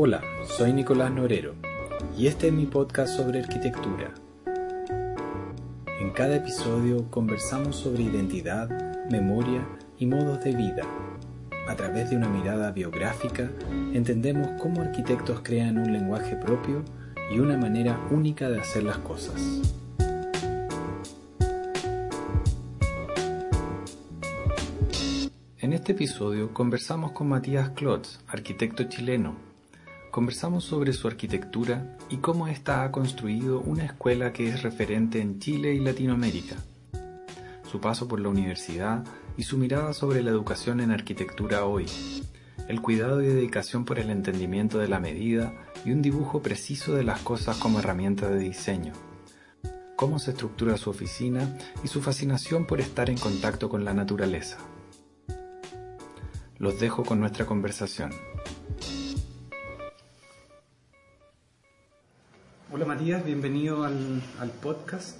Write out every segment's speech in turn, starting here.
Hola, soy Nicolás Norero y este es mi podcast sobre arquitectura. En cada episodio conversamos sobre identidad, memoria y modos de vida. A través de una mirada biográfica entendemos cómo arquitectos crean un lenguaje propio y una manera única de hacer las cosas. En este episodio conversamos con Matías Klotz, arquitecto chileno. Conversamos sobre su arquitectura y cómo ésta ha construido una escuela que es referente en Chile y Latinoamérica. Su paso por la universidad y su mirada sobre la educación en arquitectura hoy. El cuidado y dedicación por el entendimiento de la medida y un dibujo preciso de las cosas como herramienta de diseño. Cómo se estructura su oficina y su fascinación por estar en contacto con la naturaleza. Los dejo con nuestra conversación. Hola Matías, bienvenido al, al podcast.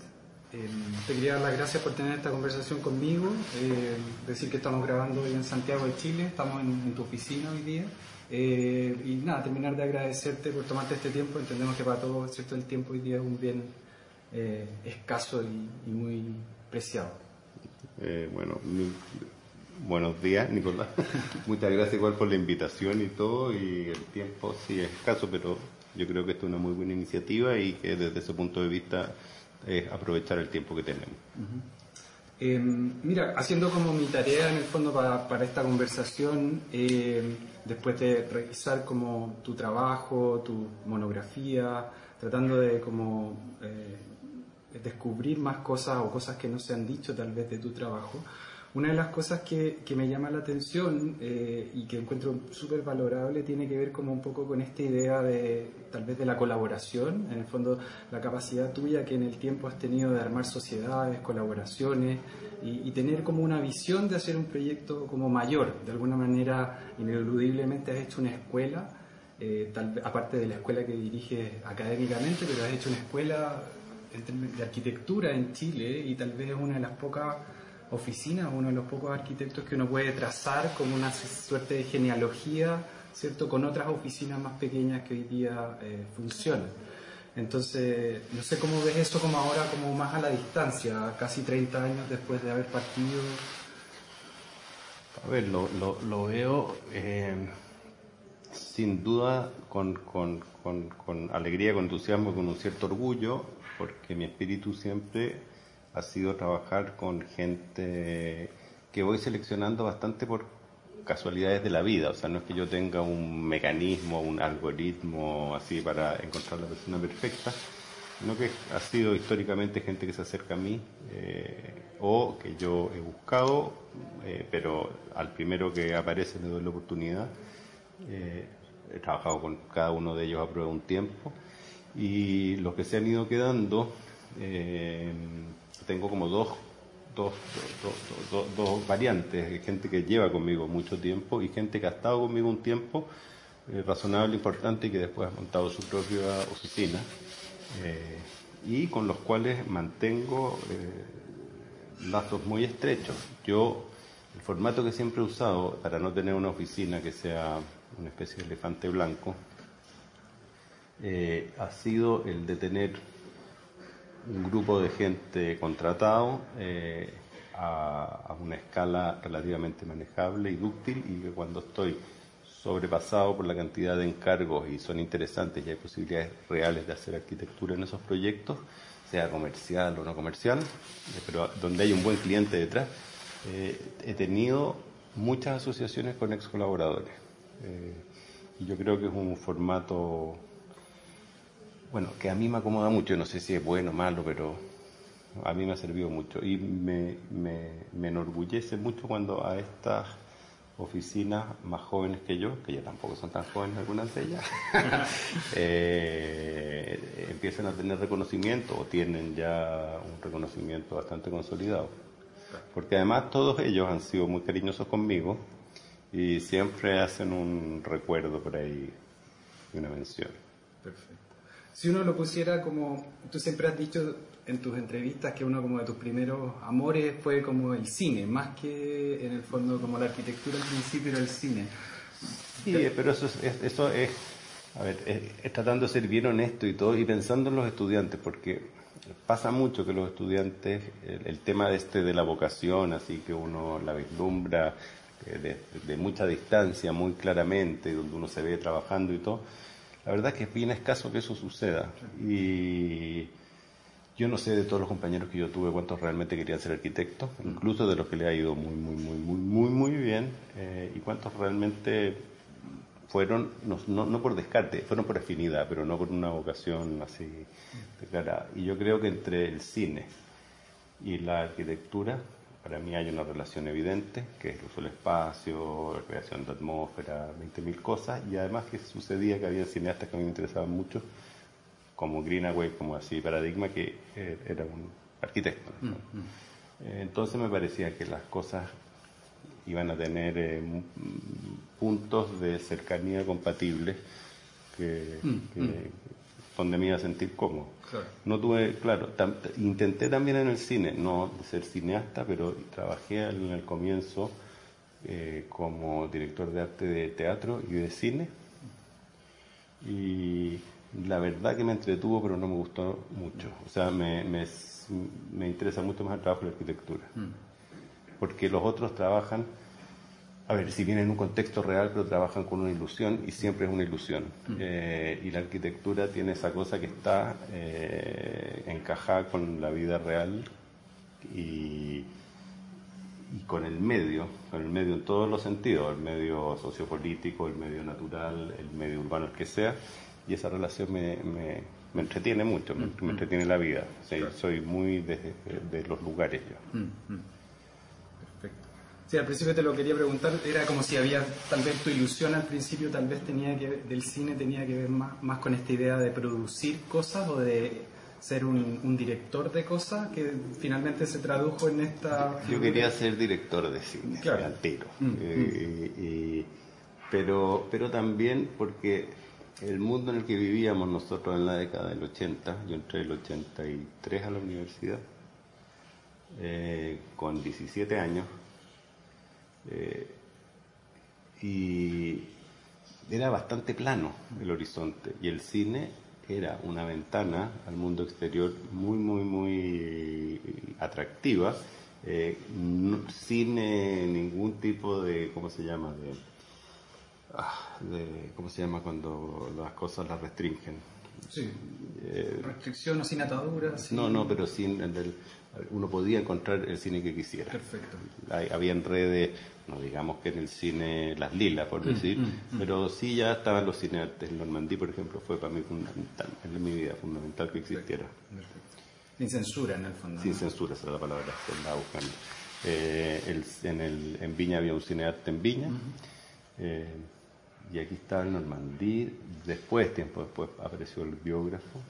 Eh, te quería dar las gracias por tener esta conversación conmigo. Eh, decir que estamos grabando hoy en Santiago de Chile, estamos en, tu oficina hoy día. Eh, y nada, terminar de agradecerte por tomarte este tiempo. Entendemos que para todos ¿cierto? el tiempo hoy día es un bien escaso y, muy preciado. bueno, Buenos días, Nicolás. Muchas gracias igual por la invitación y todo. Y el tiempo sí es escaso, pero yo creo que esto es una muy buena iniciativa y que desde ese punto de vista es aprovechar el tiempo que tenemos. Eh, mira, haciendo como mi tarea en el fondo para, para esta conversación, eh, después de revisar como tu trabajo, tu monografía, tratando de como eh, descubrir más cosas o cosas que no se han dicho tal vez de tu trabajo, una de las cosas que, que me llama la atención eh, y que encuentro súper valorable tiene que ver como un poco con esta idea de tal vez de la colaboración, en el fondo la capacidad tuya que en el tiempo has tenido de armar sociedades, colaboraciones y, tener como una visión de hacer un proyecto como mayor. De alguna manera, ineludiblemente has hecho una escuela, eh, tal, aparte de la escuela que diriges académicamente, pero has hecho una escuela de arquitectura en Chile y tal vez es una de las pocas oficina, uno de los pocos arquitectos que uno puede trazar como una suerte de genealogía, ¿cierto?, con otras oficinas más pequeñas que hoy día eh, funcionan. Entonces, no sé cómo ves eso como ahora, como más a la distancia, casi 30 años después de haber partido. A ver, lo, lo, veo eh, sin duda con, con, con alegría, con entusiasmo, con un cierto orgullo, porque mi espíritu siempre ha sido trabajar con gente que voy seleccionando bastante por casualidades de la vida, o sea, no es que yo tenga un mecanismo, un algoritmo así para encontrar la persona perfecta, sino que ha sido históricamente gente que se acerca a mí eh, o que yo he buscado, eh, pero al primero que aparece le doy la oportunidad. Eh, he trabajado con cada uno de ellos a prueba de un tiempo y los que se han ido quedando tengo como dos, dos, dos, dos, variantes, gente que lleva conmigo mucho tiempo y gente que ha estado conmigo un tiempo eh, razonable, importante y que después ha montado su propia oficina eh, y con los cuales mantengo eh, lazos muy estrechos. Yo, el formato que siempre he usado para no tener una oficina que sea una especie de elefante blanco, ha sido el de tener un grupo de gente contratado eh, a, una escala relativamente manejable y dúctil y que cuando estoy sobrepasado por la cantidad de encargos y son interesantes y hay posibilidades reales de hacer arquitectura en esos proyectos, sea comercial o no comercial, pero donde hay un buen cliente detrás, eh, he tenido muchas asociaciones con ex colaboradores. Eh, yo creo que es un formato bueno, que a mí me acomoda mucho, no sé si es bueno o malo, pero a mí me ha servido mucho y me, me, me enorgullece mucho cuando a estas oficinas más jóvenes que yo, que ya tampoco son tan jóvenes algunas de ellas, eh, empiezan a tener reconocimiento o tienen ya un reconocimiento bastante consolidado. Porque además todos ellos han sido muy cariñosos conmigo y siempre hacen un recuerdo por ahí y una mención. Perfecto si uno lo pusiera como, tú siempre has dicho en tus entrevistas que uno como de tus primeros amores fue como el cine, más que en el fondo como la arquitectura al principio era el cine. Sí, pero eso es, eso es A ver, tratando de ser bien honesto y todo, y pensando en los estudiantes, porque pasa mucho que los estudiantes, el, tema de este de la vocación, así que uno la vislumbra eh, de, mucha distancia, muy claramente, donde uno se ve trabajando y todo, la verdad que es bien escaso que eso suceda. Y yo no sé de todos los compañeros que yo tuve cuántos realmente querían ser arquitectos, incluso de los que le ha ido muy, muy, muy, muy, muy, muy bien, eh, y cuántos realmente fueron, no, no, por descarte, fueron por afinidad, pero no por una vocación así declarada. Y yo creo que entre el cine y la arquitectura, para mí hay una relación evidente, que es el uso del espacio, la creación de atmósfera, 20.000 cosas, y además que sucedía que había cineastas que a mí me interesaban mucho, como Greenaway, como así Paradigma, que eh, era un arquitecto. Mm. Entonces me parecía que las cosas iban a tener eh, puntos de cercanía compatibles que, mm, mm. Donde me iba a sentir cómodo. No tuve, claro, intenté también en el cine, no ser cineasta, pero trabajé en el comienzo eh, como director de arte de teatro y de cine. Y la verdad que me entretuvo, pero no me gustó mucho. O sea, me, me, me interesa mucho más el trabajo de la arquitectura. Mm porque los otros trabajan, a ver, si vienen en un contexto real, pero trabajan con una ilusión y siempre es una ilusión. Mm. Eh, y la arquitectura tiene esa cosa que está eh, encajada con la vida real y, y con el medio, con el medio en todos los sentidos, el medio sociopolítico, el medio natural, el medio urbano, el que sea, y esa relación me, me, me entretiene mucho, me, mm. entretiene la vida. Soy muy de, de, los lugares yo. Mm, Sí, al principio te lo quería preguntar, era como si había, tal vez tu ilusión al principio tal vez tenía que del cine tenía que ver más, más con esta idea de producir cosas o de ser un, director de cosas que finalmente se tradujo en esta... Yo quería ser director de cine, claro. altero. Mm, mm. pero, pero también porque el mundo en el que vivíamos nosotros en la década del 80, yo entré el 83 a la universidad, eh, con 17 años, eh, y era bastante plano el horizonte y el cine era una ventana al mundo exterior muy, muy, muy atractiva, eh, sin ningún tipo de, ¿cómo se llama? Ah, de, ¿Cómo se llama cuando las cosas las restringen? Sí. Eh, Restricción o sin ataduras. No, no, pero sin el, uno podía encontrar el cine que quisiera. Perfecto. había redes, no digamos que en el cine Las Lilas, por mm, decir, mm, mm. pero sí ya estaban los cineartes. Normandí, por ejemplo, fue para mí fundamental, en mi vida fundamental que existiera. Sin censura, en el fondo. Sin censura, esa es la palabra que estaba buscando. Eh, en, el, en Viña había un cinearte en Viña. Eh, y aquí estaba el Normandí. Después, tiempo después, apareció el biógrafo.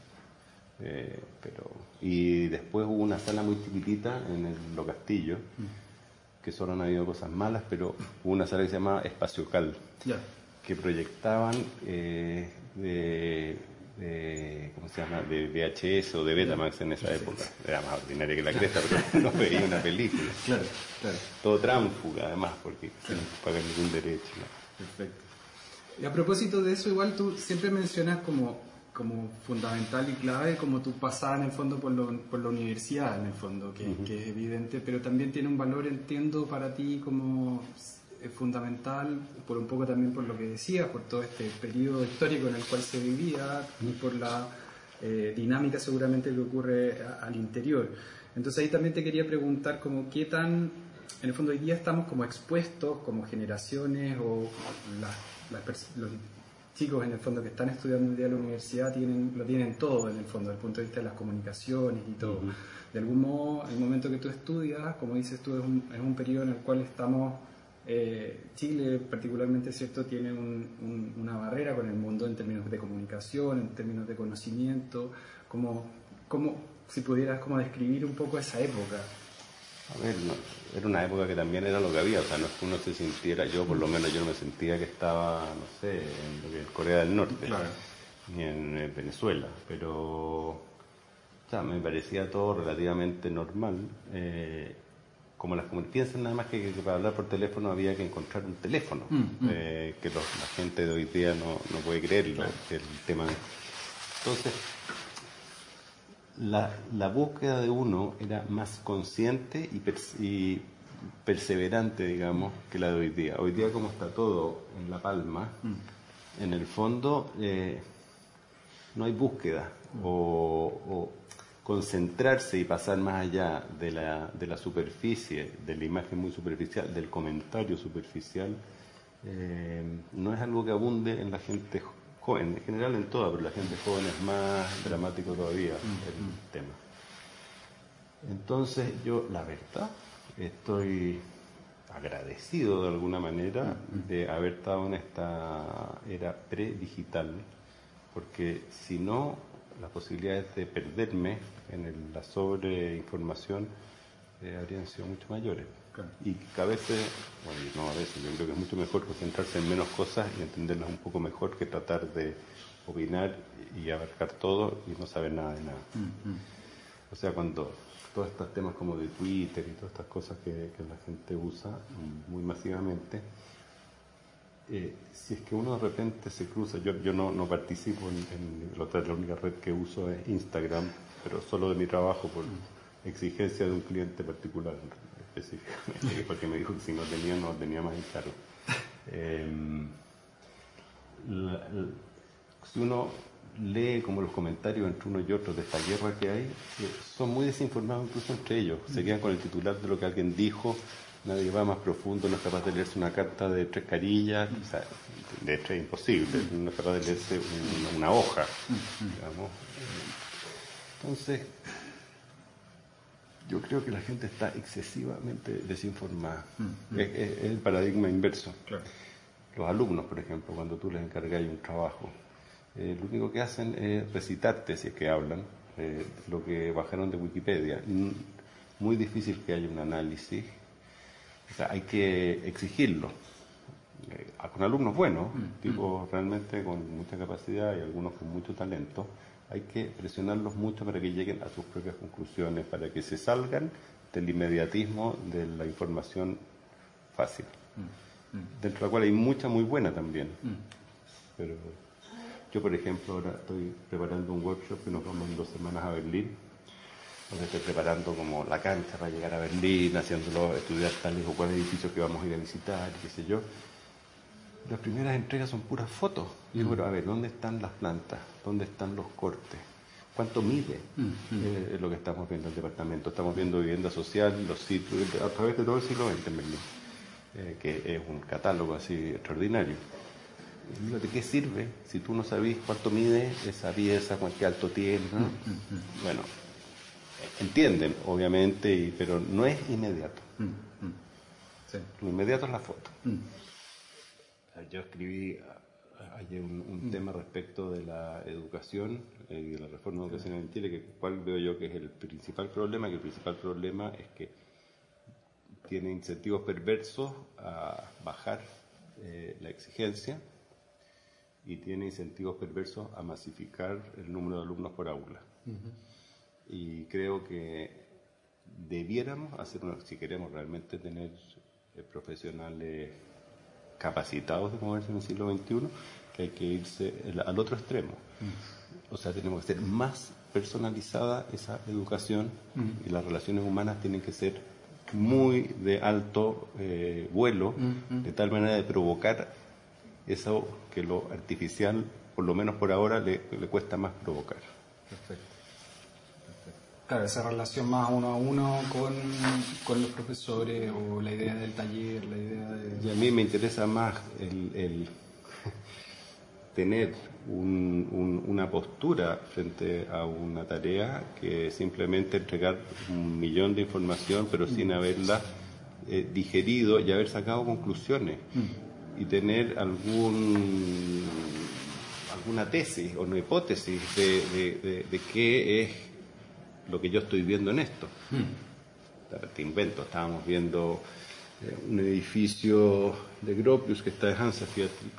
Eh, pero, y después hubo una sala muy chiquitita en el Lo Castillo, mm. que solo han habido cosas malas, pero hubo una sala que se llamaba Espacio Cal, que proyectaban eh, de, ¿cómo se llama? de VHS o de Betamax en esa época. Era más ordinaria que la cresta, pero no veía una película. Claro, claro. Todo tránfuga además, porque sin pagar ningún derecho. Perfecto. Y a propósito de eso, igual tú siempre mencionas como como fundamental y clave como tú pasada en el fondo por, lo, por la universidad en el fondo que, que, es evidente pero también tiene un valor entiendo para ti como fundamental por un poco también por lo que decías por todo este periodo histórico en el cual se vivía y por la eh, dinámica seguramente que ocurre al interior. Entonces ahí también te quería preguntar como qué tan en el fondo hoy día estamos como expuestos como generaciones o las, las los chicos en el fondo que están estudiando el día de la universidad tienen, lo tienen todo en el fondo, desde el punto de vista de las comunicaciones y todo. De algún modo, el momento que tú estudias, como dices tú, es un, es un periodo en el cual estamos, eh, Chile particularmente, ¿cierto?, tiene una barrera con el mundo en términos de comunicación, en términos de conocimiento, como, como si pudieras como describir un poco esa época. A ver, era una época que también era lo que había, o sea, no es que uno se sintiera, yo por lo menos yo no me sentía que estaba, no sé, en Corea del Norte, ni en eh, Venezuela, pero sea, me parecía todo relativamente normal. Eh, como las piensan nada más que, para hablar por teléfono había que encontrar un teléfono, mm, mm. Eh, que la gente de hoy día no, no puede creerlo, el tema. Entonces, la, la, búsqueda de uno era más consciente y, y, perseverante, digamos, que la de hoy día. Hoy día como está todo en la palma, mm. en el fondo eh, no hay búsqueda o concentrarse y pasar más allá de la, de la superficie, de la imagen muy superficial, del comentario superficial, eh, no es algo que abunde en la gente joven, en general en toda, pero la gente joven es más dramático todavía el tema. Entonces yo, la verdad, estoy agradecido de alguna manera de haber estado en esta era pre-digital, porque si no las posibilidades de perderme en la sobreinformación eh, habrían sido mucho mayores. Y que a veces, bueno, no a veces, yo creo que es mucho mejor concentrarse en menos cosas y entenderlas un poco mejor que tratar de opinar y abarcar todo y no saber nada de nada. Mm, mm. O sea, cuando todos estos temas como de Twitter y todas estas cosas que la gente usa muy masivamente, eh, si es que uno de repente se cruza, yo, yo no, no participo en, en la, la única red que uso es Instagram, pero solo de mi trabajo por exigencia de un cliente particular específicamente, porque me dijo que si no tenía, no tenía más en cargo. Em, si uno lee como los comentarios entre uno y otro de esta guerra que hay, eh, son muy desinformados incluso entre ellos. Se quedan con el titular de lo que alguien dijo, nadie va más profundo, no es capaz de leerse una carta de tres carillas, de hecho es imposible, no es capaz de leerse una, hoja, digamos. Entonces, yo creo que la gente está excesivamente desinformada. es, el paradigma inverso. Los alumnos, por ejemplo, cuando tú les encargas un trabajo, eh, lo único que hacen es recitarte, si es que hablan, eh, lo que bajaron de Wikipedia. Muy difícil que haya un análisis o sea, hay que exigirlo. Eh, con alumnos buenos, mm, tipo mm. realmente con mucha capacidad y algunos con mucho talento, hay que presionarlos mucho para que lleguen a sus propias conclusiones, para que se salgan del inmediatismo de la información fácil, mm, dentro de la cual hay mucha muy buena también. Pero yo, por ejemplo, ahora estoy preparando un workshop que nos vamos en dos semanas a Berlín donde estoy preparando como la cancha para llegar a Berlín, haciéndolo estudiar tales o cuáles edificios que vamos a ir a visitar, qué sé yo. Las primeras entregas son puras fotos. Y digo, bueno, a ver, ¿dónde están las plantas? ¿Dónde están los cortes? ¿Cuánto mide mm, mm. Eh, lo que estamos viendo en el departamento? Estamos viendo vivienda social, los sitios, a través de todo el siglo XX en Berlín, eh, que es un catálogo así extraordinario. ¿De qué sirve si tú no sabes cuánto mide esa pieza, cuánto alto tiene? Mm, bueno, entienden, obviamente, pero no es inmediato. Mm, mm. Lo inmediato es la foto. Mm. Yo escribí ayer un, tema respecto de la educación eh, y de la reforma educacional en Chile, que cuál veo yo que es el principal problema, que el principal problema es que tiene incentivos perversos a bajar eh, la exigencia y tiene incentivos perversos a masificar el número de alumnos por aula. Y creo que debiéramos hacer si queremos realmente tener eh, profesionales capacitados de moverse en el siglo XXI, que hay que irse al otro extremo. Mm. O sea, tenemos que ser más personalizada esa educación mm. y las relaciones humanas tienen que ser muy de alto eh, vuelo, mm, de tal manera de provocar eso que lo artificial, por lo menos por ahora, le, le cuesta más provocar. Perfecto. Claro, esa relación más uno a uno con, los profesores o la idea del taller, la idea de... Y a mí me interesa más el, tener una postura frente a una tarea que simplemente entregar un millón de información pero mm. sin haberla eh, digerido y haber sacado conclusiones mm. y tener algún alguna tesis o una hipótesis de, de, de qué es lo que yo estoy viendo en esto. Hmm. Te invento, estábamos viendo eh, un edificio de Gropius que está de Hansa,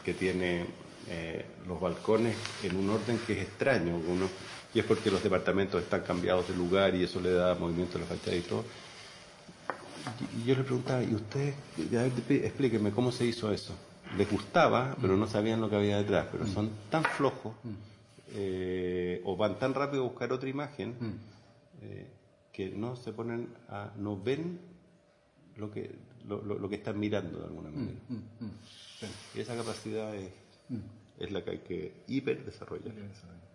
que tiene eh, los balcones en un orden que es extraño, uno, y es porque los departamentos están cambiados de lugar y eso le da movimiento a la fachada y todo. Y yo le preguntaba, ¿y usted, explíqueme cómo se hizo eso? Les gustaba, pero no sabían lo que había detrás, pero son tan flojos eh, o van tan rápido a buscar otra imagen eh, que no se ponen a, no ven lo que, lo, que están mirando de alguna manera. Y esa capacidad es, es la que hay que hiper desarrollar.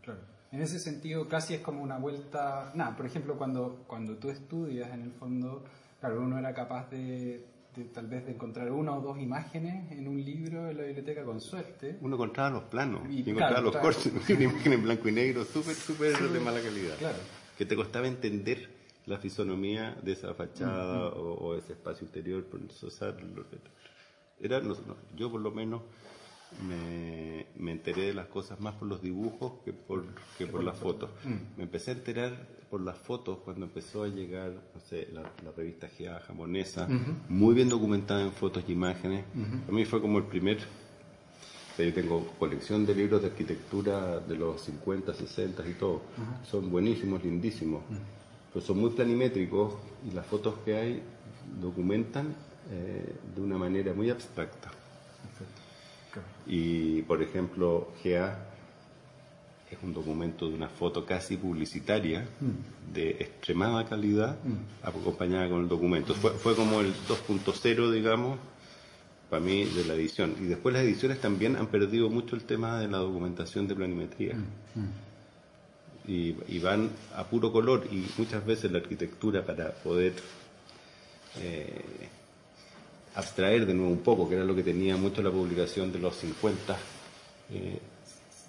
Claro. En ese sentido, casi es como una vuelta. Nada, por ejemplo, cuando, cuando tú estudias, en el fondo, claro, uno era capaz de, tal vez de encontrar una o dos imágenes en un libro en la biblioteca con suerte. Uno encontraba los planos, y, encontraba los cortes, una imagen en blanco y negro súper, súper de mala calidad. Claro. Que te costaba entender la fisonomía de esa fachada o, ese espacio interior, por era, yo por lo menos me, me, enteré de las cosas más por los dibujos que por, que por las fotos. Mm. Me empecé a enterar por las fotos cuando empezó a llegar, no sé, la, revista GEA japonesa, muy bien documentada en fotos y imágenes. A mí fue como el primer... Yo tengo colección de libros de arquitectura de los 50, 60 y todo. Son buenísimos, lindísimos. Pero son muy planimétricos y las fotos que hay documentan eh, de una manera muy abstracta. Y, por ejemplo, GA es un documento de una foto casi publicitaria mm. de extremada calidad mm. acompañada con el documento. Fue, fue como el 2.0, digamos, para mí de la edición. Y después las ediciones también han perdido mucho el tema de la documentación de planimetría. Mm. Y, y, van a puro color y muchas veces la arquitectura para poder eh, abstraer de nuevo un poco, que era lo que tenía mucho la publicación de los 50, eh,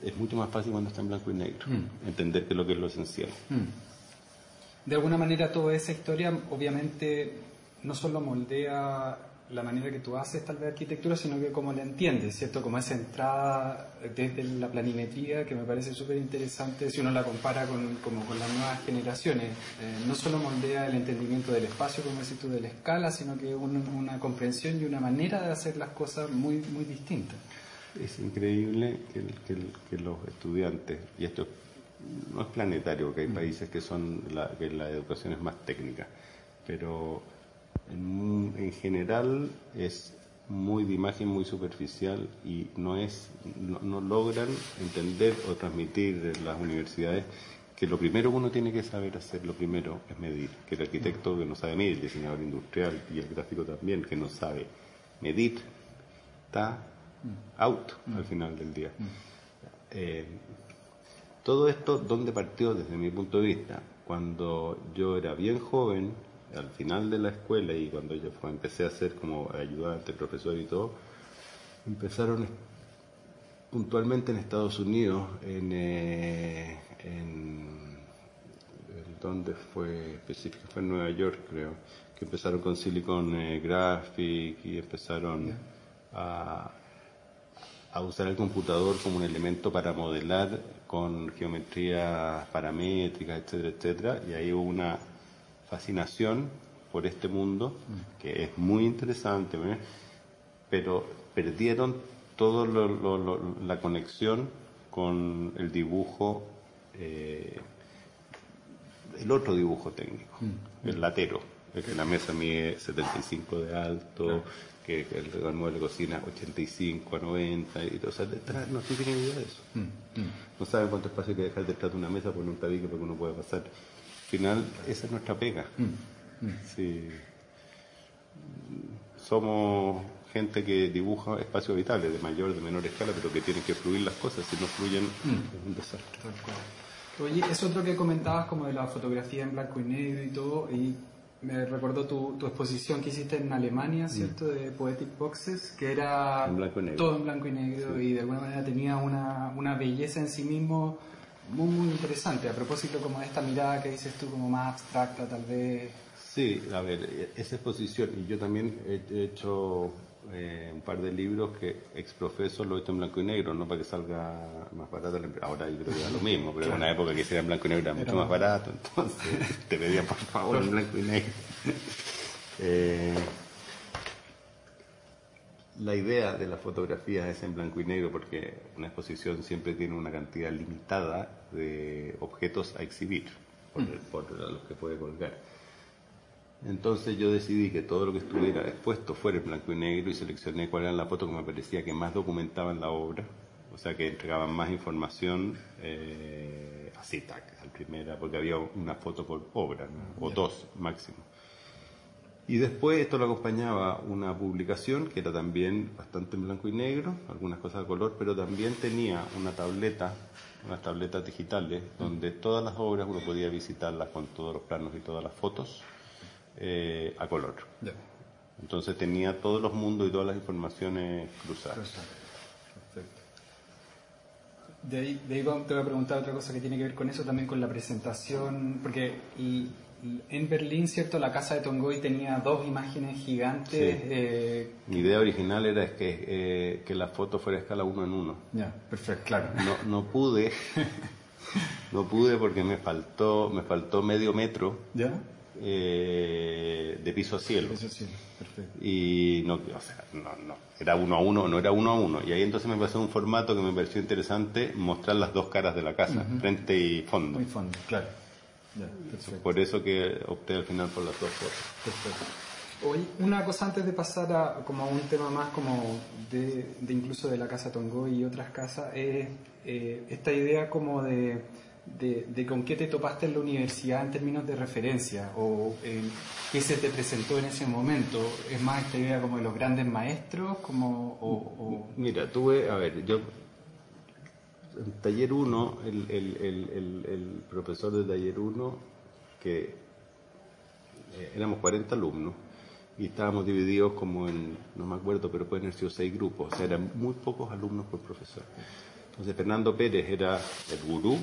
es mucho más fácil cuando está en blanco y negro, mm. entender que es lo que es lo esencial. Mm. De alguna manera toda esa historia obviamente no solo moldea la manera que tú haces tal vez arquitectura, sino que como la entiendes, ¿cierto? Como esa entrada desde la planimetría que me parece súper interesante si uno la compara con, como con las nuevas generaciones. Eh, no solo moldea el entendimiento del espacio, como decís tú, de la escala, sino que una comprensión y una manera de hacer las cosas muy, muy distintas. Es increíble que, que, los estudiantes, y esto no es planetario, porque hay mm. países que son la, que la educación es más técnica, pero en, general es muy de imagen, muy superficial y no es, no, logran entender o transmitir en las universidades que lo primero que uno tiene que saber hacer, lo primero es medir, que el arquitecto que no sabe medir, el diseñador industrial y el gráfico también que no sabe medir, está out al final del día. Eh, todo esto, ¿dónde partió desde mi punto de vista? Cuando yo era bien joven, al final de la escuela y cuando yo empecé a ser como ayudante, profesor y todo, empezaron puntualmente en Estados Unidos, en, eh, donde fue específico, fue en Nueva York creo, que empezaron con Silicon eh, Graphic y empezaron a, a usar el computador como un elemento para modelar con geometría paramétrica, etcétera, etcétera, y ahí hubo una fascinación por este mundo, que es muy interesante, pero perdieron toda la conexión con el dibujo, eh, el otro dibujo técnico, mm. el latero, el que la mesa mide 75 de alto, que, el, mueble de cocina 85 a 90, y, o sea, detrás no tienen idea de eso. Mm, mm. No saben cuánto espacio hay que dejar detrás de una mesa por un tabique porque uno puede pasar final esa es nuestra pega. Mm, mm. Somos gente que dibuja espacios vitales de mayor, de menor escala, pero que tienen que fluir las cosas. Si no fluyen, mm. es un desastre. Oye, es otro que comentabas como de la fotografía en blanco y negro y todo, y me recordó tu, tu exposición que hiciste en Alemania, ¿cierto? De Poetic Boxes, que era todo en blanco y negro y de alguna manera tenía una, una belleza en sí mismo muy, muy interesante, a propósito como de esta mirada que dices tú como más abstracta tal vez. Sí, a ver, esa exposición, y yo también he hecho eh, un par de libros que ex profeso lo he hecho en blanco y negro, no para que salga más barato. Ahora yo creo que era lo mismo, pero en una época que sea en blanco y negro era, mucho más barato, entonces te pedía por favor en blanco y negro. eh, la idea de la fotografía es en blanco y negro porque una exposición siempre tiene una cantidad limitada de objetos a exhibir por, mm. los que puede colgar. Entonces yo decidí que todo lo que estuviera expuesto fuera en blanco y negro y seleccioné cuál era la foto que me parecía que más documentaban la obra, o sea que entregaban más información eh, así, tac, al primera, porque había una foto por obra, o dos máximo. Y después esto lo acompañaba una publicación que era también bastante en blanco y negro, algunas cosas de color, pero también tenía una tableta, unas tabletas digitales, donde todas las obras uno podía visitarlas con todos los planos y todas las fotos eh, a color. Entonces tenía todos los mundos y todas las informaciones cruzadas. Perfecto. De ahí, de ahí, te voy a preguntar otra cosa que tiene que ver con eso, también con la presentación, porque y, en Berlín, ¿cierto? La casa de Tongoy tenía dos imágenes gigantes. Eh, Mi idea original era que, eh, que la foto fuera a escala uno en uno. Ya, perfecto, claro. No, no pude, no pude porque me faltó, me faltó medio metro. ¿Ya? Eh, de piso a cielo. Piso a cielo, perfecto. Y no, o sea, no, no, era uno a uno, no era uno a uno. Y ahí entonces me pasó un formato que me pareció interesante, mostrar las dos caras de la casa, frente y fondo. Muy fondo, claro. Por eso que opté al final por las dos. Perfecto. Hoy, una cosa antes de pasar a como a un tema más como de, incluso de la casa Tongo y otras casas, es eh, esta idea como de de, con qué te topaste en la universidad en términos de referencia o eh, qué se te presentó en ese momento. ¿Es más esta idea como de los grandes maestros? Como, Mira, tuve, a ver, yo en taller 1, el, el, el, el, profesor de taller 1, que eh, éramos 40 alumnos, y estábamos divididos como en, no me acuerdo, pero pueden haber sido seis grupos, o sea, eran muy pocos alumnos por profesor. Entonces Fernando Pérez era el gurú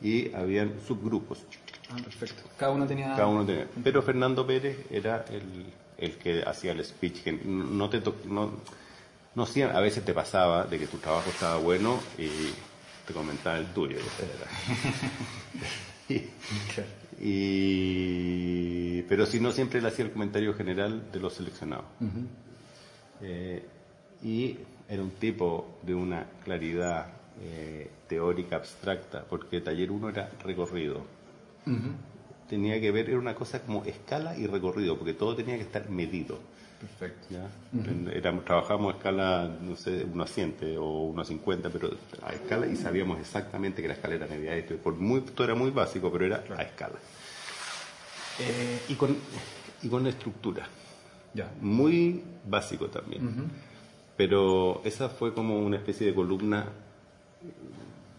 y habían subgrupos. Ah, perfecto. Cada uno tenía... Cada uno tenía. Pero Fernando Pérez era el, que hacía el speech, que no te no, no a veces te pasaba de que tu trabajo estaba bueno y te comentaba el tuyo. y, pero si no, siempre le hacía el comentario general de los seleccionados. Eh, y era un tipo de una claridad eh, teórica abstracta, porque taller 1 era recorrido. Tenía que ver, era una cosa como escala y recorrido, porque todo tenía que estar medido. Perfecto. trabajábamos a escala, no sé, 1 a 100 o 1 a 50, pero a escala y sabíamos exactamente que la escala era media. Esto, por muy, todo era muy básico, pero era a escala. Eh, y, con, y con estructura. Ya. Muy básico también. Pero esa fue como una especie de columna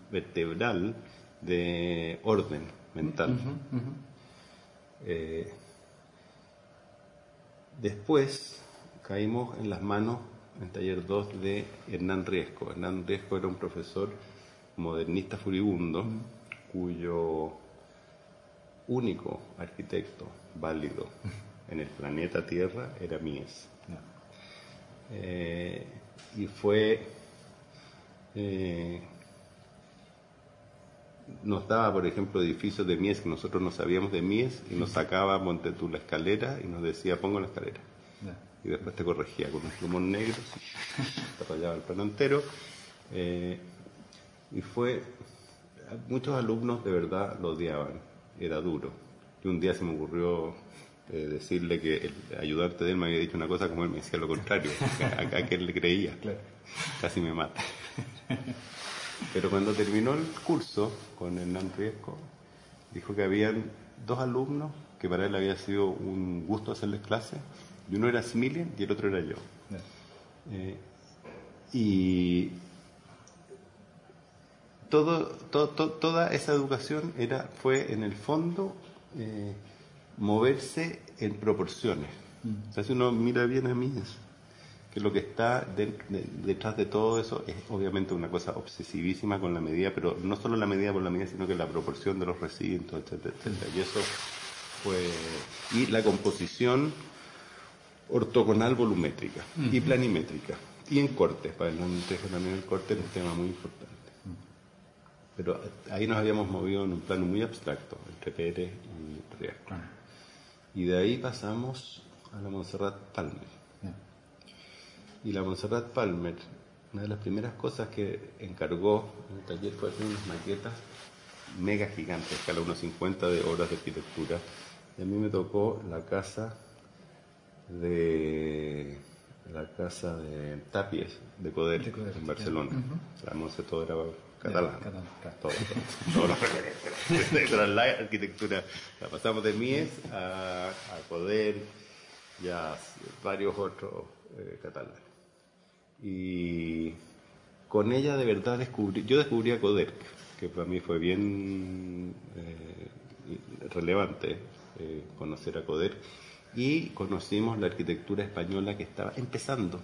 vertebral de orden mental. Eh, después caímos en las manos en taller 2 de Hernán Riesco. Hernán Riesco era un profesor modernista furibundo cuyo único arquitecto válido en el planeta Tierra era Mies. Eh, y fue eh, nos daba por ejemplo edificios de Mies que nosotros no sabíamos de Mies y nos sacaba monte tú la escalera y nos decía pongo la escalera y después te corregía con un plumón negro te rayaba el plano entero. Eh, y fue muchos alumnos de verdad lo odiaban. Era duro. Y un día se me ocurrió eh, decirle que el ayudante de él me había dicho una cosa como él me decía lo contrario, a, que él le creía. Casi me mata. Pero cuando terminó el curso con Hernán Riesco, dijo que habían dos alumnos que para él había sido un gusto hacerles clase, y uno era Smilien y el otro era yo. Eh, y todo, toda esa educación era, fue en el fondo eh, moverse en proporciones. Mm. O sea, si uno mira bien a mí, es que lo que está detrás de todo eso es obviamente una cosa obsesivísima con la medida, pero no solo la medida por la medida, sino que la proporción de los recintos, etcétera, etcétera. Y eso fue... Y la composición ortogonal volumétrica y planimétrica. Y en cortes, para el también el corte es un tema muy importante. Pero ahí nos habíamos movido en un plano muy abstracto, entre Pérez y Riasco. Y de ahí pasamos a la Montserrat Palmer. Y la Montserrat Palmer, una de las primeras cosas que encargó en el taller fue hacer unas maquetas mega gigantes, escala 1.50 de obras de arquitectura, Y a mí me tocó la casa de la casa de Tapies de Coder, en Barcelona. La Monse todo era catalán. todo, todo, la arquitectura. La pasamos de Mies a, a Coder y a varios otros eh, catalanes. Y con ella de verdad descubrí, yo descubrí a Coder, que para mí fue bien eh, relevante eh, conocer a Coder y conocimos la arquitectura española que estaba empezando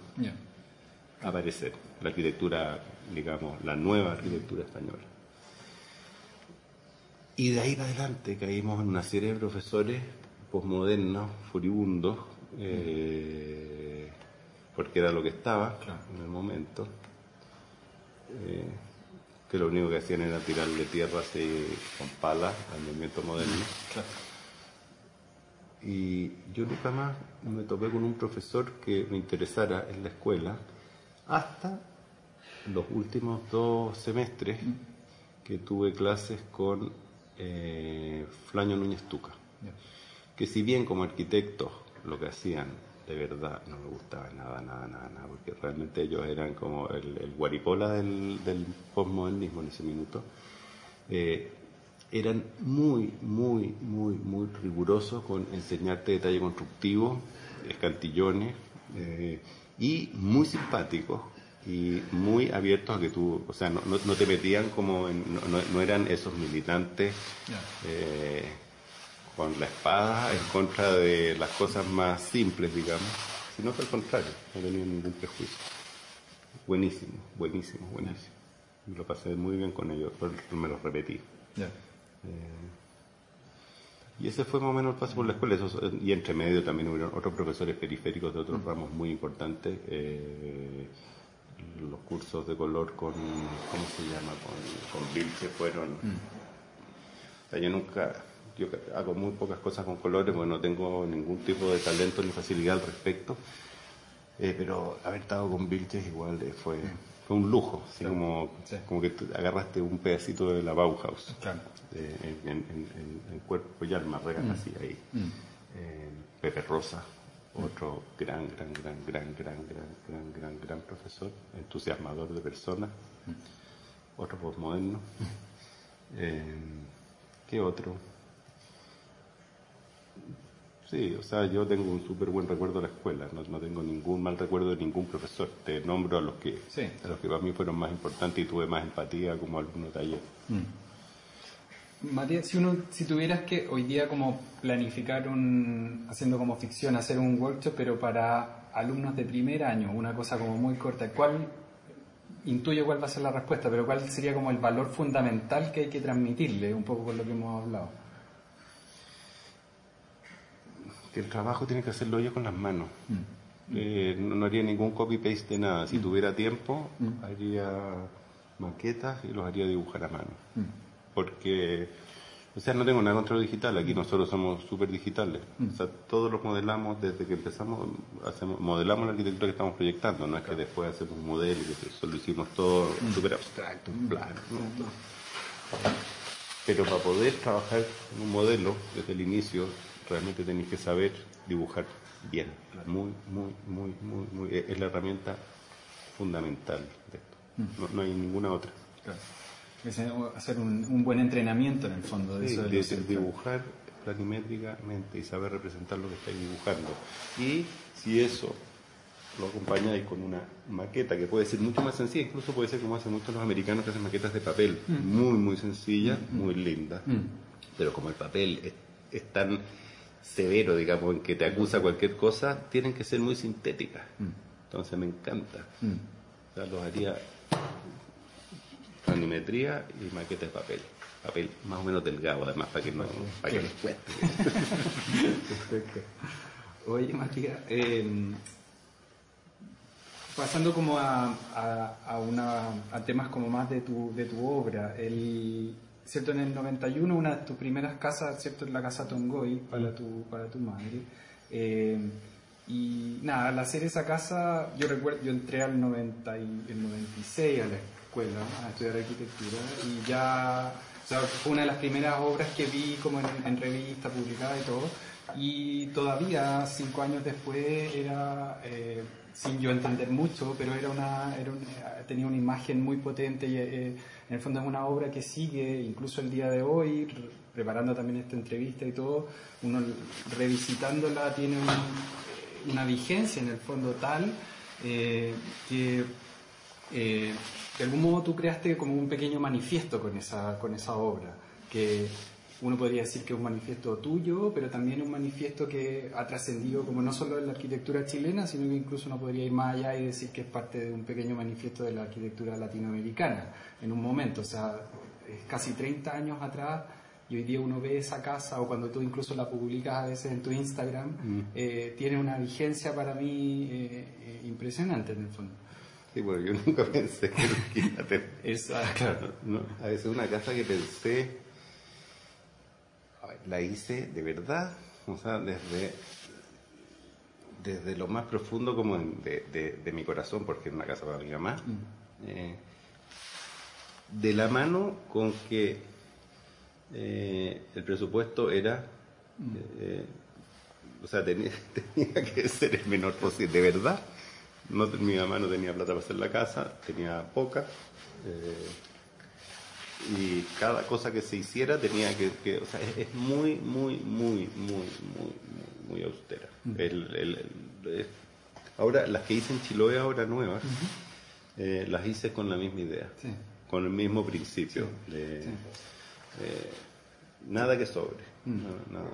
a aparecer, la arquitectura, digamos, la nueva arquitectura española. Y de ahí para adelante caímos en una serie de profesores posmodernos, furibundos, eh, porque era lo que estaba en el momento, eh, que lo único que hacían era tirarle tierra así con palas al movimiento moderno. Y yo nunca más me topé con un profesor que me interesara en la escuela hasta los últimos dos semestres que tuve clases con eh, Flaño Núñez Tuca. Que si bien como arquitectos lo que hacían de verdad no me gustaba nada, nada, nada, nada, porque realmente ellos eran como el, guaripola del, del postmodernismo en ese minuto. Eh, eran muy, muy, muy, muy rigurosos con enseñarte detalle constructivo, escantillones, eh, y muy simpáticos y muy abiertos a que tú, o sea, no, no, te metían como, en, no, eran esos militantes eh, con la espada en contra de las cosas más simples, digamos, sino que al contrario, no tenían ningún prejuicio. Buenísimo, buenísimo, buenísimo. Lo pasé muy bien con ellos, me lo repetí. Eh, y ese fue más o menos el paso por la escuela. y entre medio también hubo otros profesores periféricos de otros mm. ramos muy importantes. Eh, los cursos de color con, ¿cómo se llama? Con, con Vilche fueron... Mm. yo nunca, yo hago muy pocas cosas con colores porque no tengo ningún tipo de talento ni facilidad al respecto. Eh, pero haber estado con Vilches igual fue... Mm un lujo, así como, como que agarraste un pedacito de la Bauhaus en, cuerpo y alma, regal mm. así ahí. Mm. Eh, Pepe Rosa, otro gran, gran, gran, gran, gran, gran, gran, gran, gran profesor, entusiasmador de personas, mm. otro postmoderno. Eh, ¿Qué otro? Sí, o sea, yo tengo un súper buen recuerdo de la escuela, no, no, tengo ningún mal recuerdo de ningún profesor. Te nombro a los que a los que para mí fueron más importantes y tuve más empatía como alumno taller. Mm. Matías, si uno, si tuvieras que hoy día como planificar un, haciendo como ficción, hacer un workshop, pero para alumnos de primer año, una cosa como muy corta, ¿cuál, intuyo cuál va a ser la respuesta, pero cuál sería como el valor fundamental que hay que transmitirle, un poco con lo que hemos hablado? que el trabajo tiene que hacerlo yo con las manos. Mm. Eh, no, haría ningún copy-paste de nada. Si mm. tuviera tiempo, mm. haría maquetas y los haría dibujar a mano. Porque, o sea, no tengo nada contra lo digital. Aquí nosotros somos súper digitales. O sea, todos los modelamos desde que empezamos, hacemos, modelamos la arquitectura que estamos proyectando. No es que después hacemos un modelo y que solo hicimos todo súper abstracto, plano. Pero para poder trabajar en un modelo desde el inicio, realmente tenéis que saber dibujar bien. Muy, muy, muy, muy, muy, es la herramienta fundamental de esto. Mm. No, hay ninguna otra. Es hacer un, buen entrenamiento en el fondo de eso. De, dibujar planimétricamente y saber representar lo que estáis dibujando. Y si eso lo acompañáis con una maqueta que puede ser mucho más sencilla, incluso puede ser como hacen muchos los americanos que hacen maquetas de papel, mm. muy, muy sencilla, mm. muy linda, pero como el papel es, es tan severo, digamos, en que te acusa cualquier cosa, tienen que ser muy sintéticas. Mm. Entonces me encanta. Mm. O sea, los haría planimetría y maqueta de papel. Papel más o menos delgado, además, para que no para que les cueste. Perfecto. Oye, Matías, em, pasando como a, a, a, una, a temas como más de tu, de tu obra, el ¿cierto? En el 91, una de tus primeras casas, ¿cierto? En la casa Tongoy para tu, para tu madre. Eh, y nada, al hacer esa casa, yo recuerdo, yo entré al 90 y, el 96 a la escuela a estudiar arquitectura y ya sea, fue una de las primeras obras que vi como en, en revista publicada y todo. Y todavía, cinco años después, era, eh, sin yo entender mucho, pero era una, era un- tenía una imagen muy potente y eh, en el fondo es una obra que sigue, incluso el día de hoy, re- preparando también esta entrevista y todo, uno revisitándola tiene un- una vigencia en el fondo tal eh, que eh, de algún modo tú creaste como un pequeño manifiesto con esa, con esa obra, que uno podría decir que es un manifiesto tuyo, pero también un manifiesto que ha trascendido como no solo en la arquitectura chilena, sino que incluso uno podría ir más allá y decir que es parte de un pequeño manifiesto de la arquitectura latinoamericana en un momento, o sea, es casi 30 años atrás y hoy día uno ve esa casa o cuando tú incluso la publicas a veces en tu Instagram, eh, tiene una vigencia para mí eh, eh, impresionante en el fondo. Sí, bueno, yo nunca pensé que lo iba a tener. Esa, claro. No, a veces una casa que pensé, la hice de verdad, o sea, desde, desde lo más profundo como de, de- de mi corazón, porque es una casa para mi mamá, eh, de la mano con que eh, el presupuesto era, eh, o sea, tenía, tenía que ser el menor posible, de verdad. No, mi mamá no tenía plata para hacer la casa, tenía poca. eh, y cada cosa que se hiciera tenía que, que- o sea, es, muy, muy, muy, muy, muy, muy, austera. El- el- el- ahora, las que hice en Chiloé ahora nuevas, eh, las hice con la misma idea, Sí. con el mismo principio. de, Sí. eh, nada que sobre. no, nada.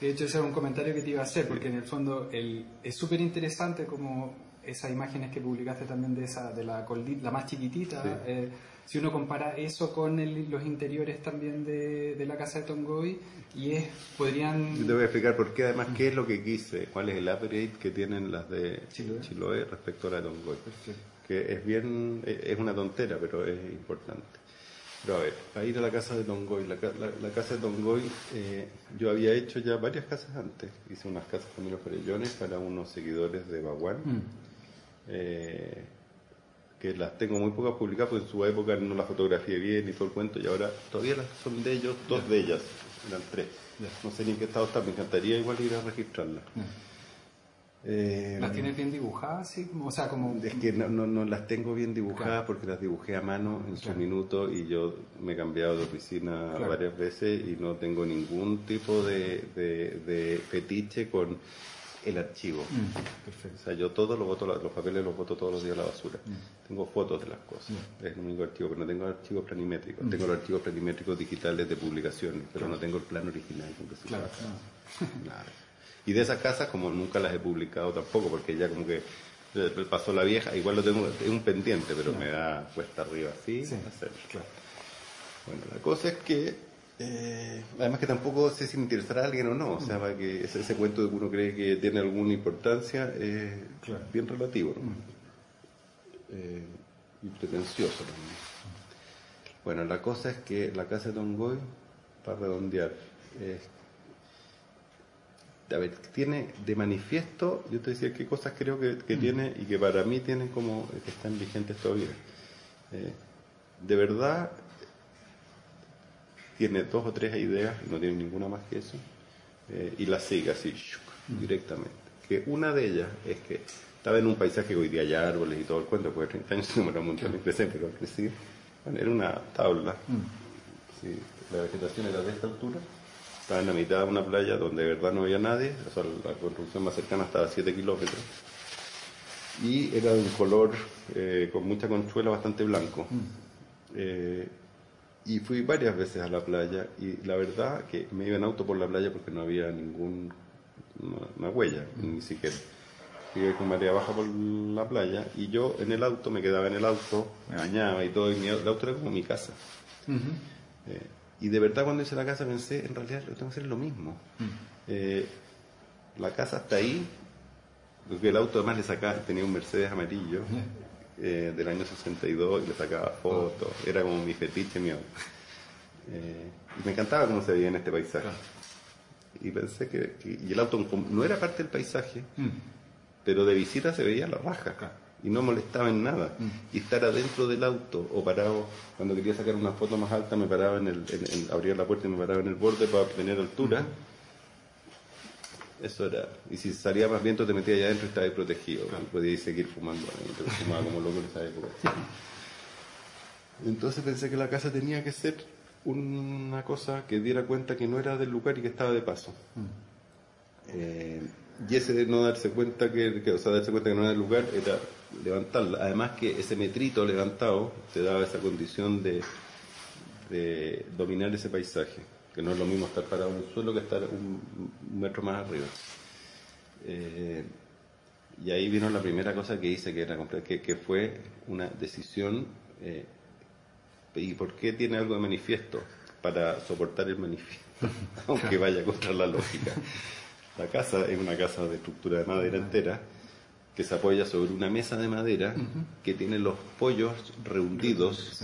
De hecho, ese es un comentario que te iba a hacer, porque en el fondo el, es súper interesante como esas imágenes que publicaste también de esa de la la más chiquitita. Sí. eh, si uno compara eso con el- los interiores también de, de la casa de Tongoy, y es, podrían... Yo te voy a explicar por qué, además, qué es lo que quise, cuál es el upgrade que tienen las de Chiloé. Chiloé, respecto a la de Tongoy. Perfecto. Que es bien, es es una tontera, pero es importante. Pero a ver, para ir a la casa de Tongoy, la, la- la casa de Tongoy, eh, yo había hecho ya varias casas antes. Hice unas casas con los Farellones para unos seguidores de Baguán. Mm. eh, que las tengo muy pocas publicadas porque en su época no las fotografié bien y todo el cuento y ahora todavía las son de ellos, dos de ellas, eran tres. No sé ni en qué estado están, me encantaría igual ir a registrarlas. Eh, ¿Las tienes bien dibujadas? Sí, o sea, como... es que no, no, no las tengo bien dibujadas Claro. porque las dibujé a mano en su Claro. minuto y yo me he cambiado de oficina Claro. varias veces y no tengo ningún tipo de, de, de fetiche con el archivo. Mm, O perfecto. sea, yo todos los, voto, los papeles los voto todos los días a la basura. Tengo fotos de las cosas. Es el único archivo, pero no tengo archivos planimétricos. Tengo los archivos planimétricos digitales de publicaciones, pero no tengo el plan original. con que se Claro, no. Nada. Y de esas casas, como nunca las he publicado tampoco, porque ya como que eh, pasó la vieja, igual lo tengo, es un pendiente, pero me da cuesta arriba así Sí, hacerlo. claro. Bueno, la cosa es que, eh, además que tampoco sé si me interesará a alguien o no, o Mm. sea, para que ese, ese cuento de que uno cree que tiene alguna importancia es Claro. Mm. bien relativo, ¿no? Eh, y pretencioso también. Bueno, la cosa es que la casa de Tongoy, para redondear, a ver, tiene de manifiesto, yo te decía qué cosas creo que, que tiene y que para mí tienen como que están vigentes todavía. Eh, de verdad, tiene dos o tres ideas, y no tiene ninguna más que eso, eh, y las sigue así, shuk, directamente. Que una de ellas es que estaba en un paisaje que hoy día hay árboles y todo el cuento, porque 30 años no me lo mucho en presente, pero al bueno, era una tabla, sí, la vegetación era de esta altura, estaba en la mitad de una playa donde de verdad no había nadie, o sea, la construcción más cercana estaba a 7 kilómetros, y era de un color eh, con mucha conchuela bastante blanco. Eh, y fui varias veces a la playa y la verdad que me iba en auto por la playa porque no había ningún una, una huella, ni siquiera. Iba con marea baja por la playa y yo en el auto me quedaba en el auto, me bañaba y todo, y mi, el auto era como mi casa. Eh, y de verdad cuando hice la casa pensé, en realidad lo tengo que hacer lo mismo. Eh, la casa está ahí, porque el auto además le sacaba, tenía un Mercedes amarillo eh, del año 62 y le sacaba fotos, era como mi fetiche auto. Eh, y me encantaba cómo se veía en este paisaje. Y pensé que, que- y el auto no era parte del paisaje, pero de visita se veía la raja. y no molestaba en nada. Mm. Y estar adentro del auto o parado, cuando quería sacar una foto más alta, me paraba en el, en- en- abría la puerta y me paraba en el borde para obtener altura. Eso era. Y si salía más viento, te metías allá adentro y estabas protegido. Y podías seguir fumando. adentro, Fumaba como loco en esa época. Entonces pensé que la casa tenía que ser una cosa que diera cuenta que no era del lugar y que estaba de paso. Eh, y ese de no darse cuenta que, que- o sea, darse cuenta que no era del lugar era levantarla. Además que ese metrito levantado te daba esa condición de, de dominar ese paisaje, que no es lo mismo estar parado en el suelo que estar un, un metro más arriba. Eh, y ahí vino la primera cosa que hice, que, era, que, que fue una decisión. eh, ¿Y por qué tiene algo de manifiesto? Para soportar el manifiesto, aunque vaya contra la lógica. La casa es una casa de estructura de madera entera que se apoya sobre una mesa de madera que tiene los pollos rehundidos,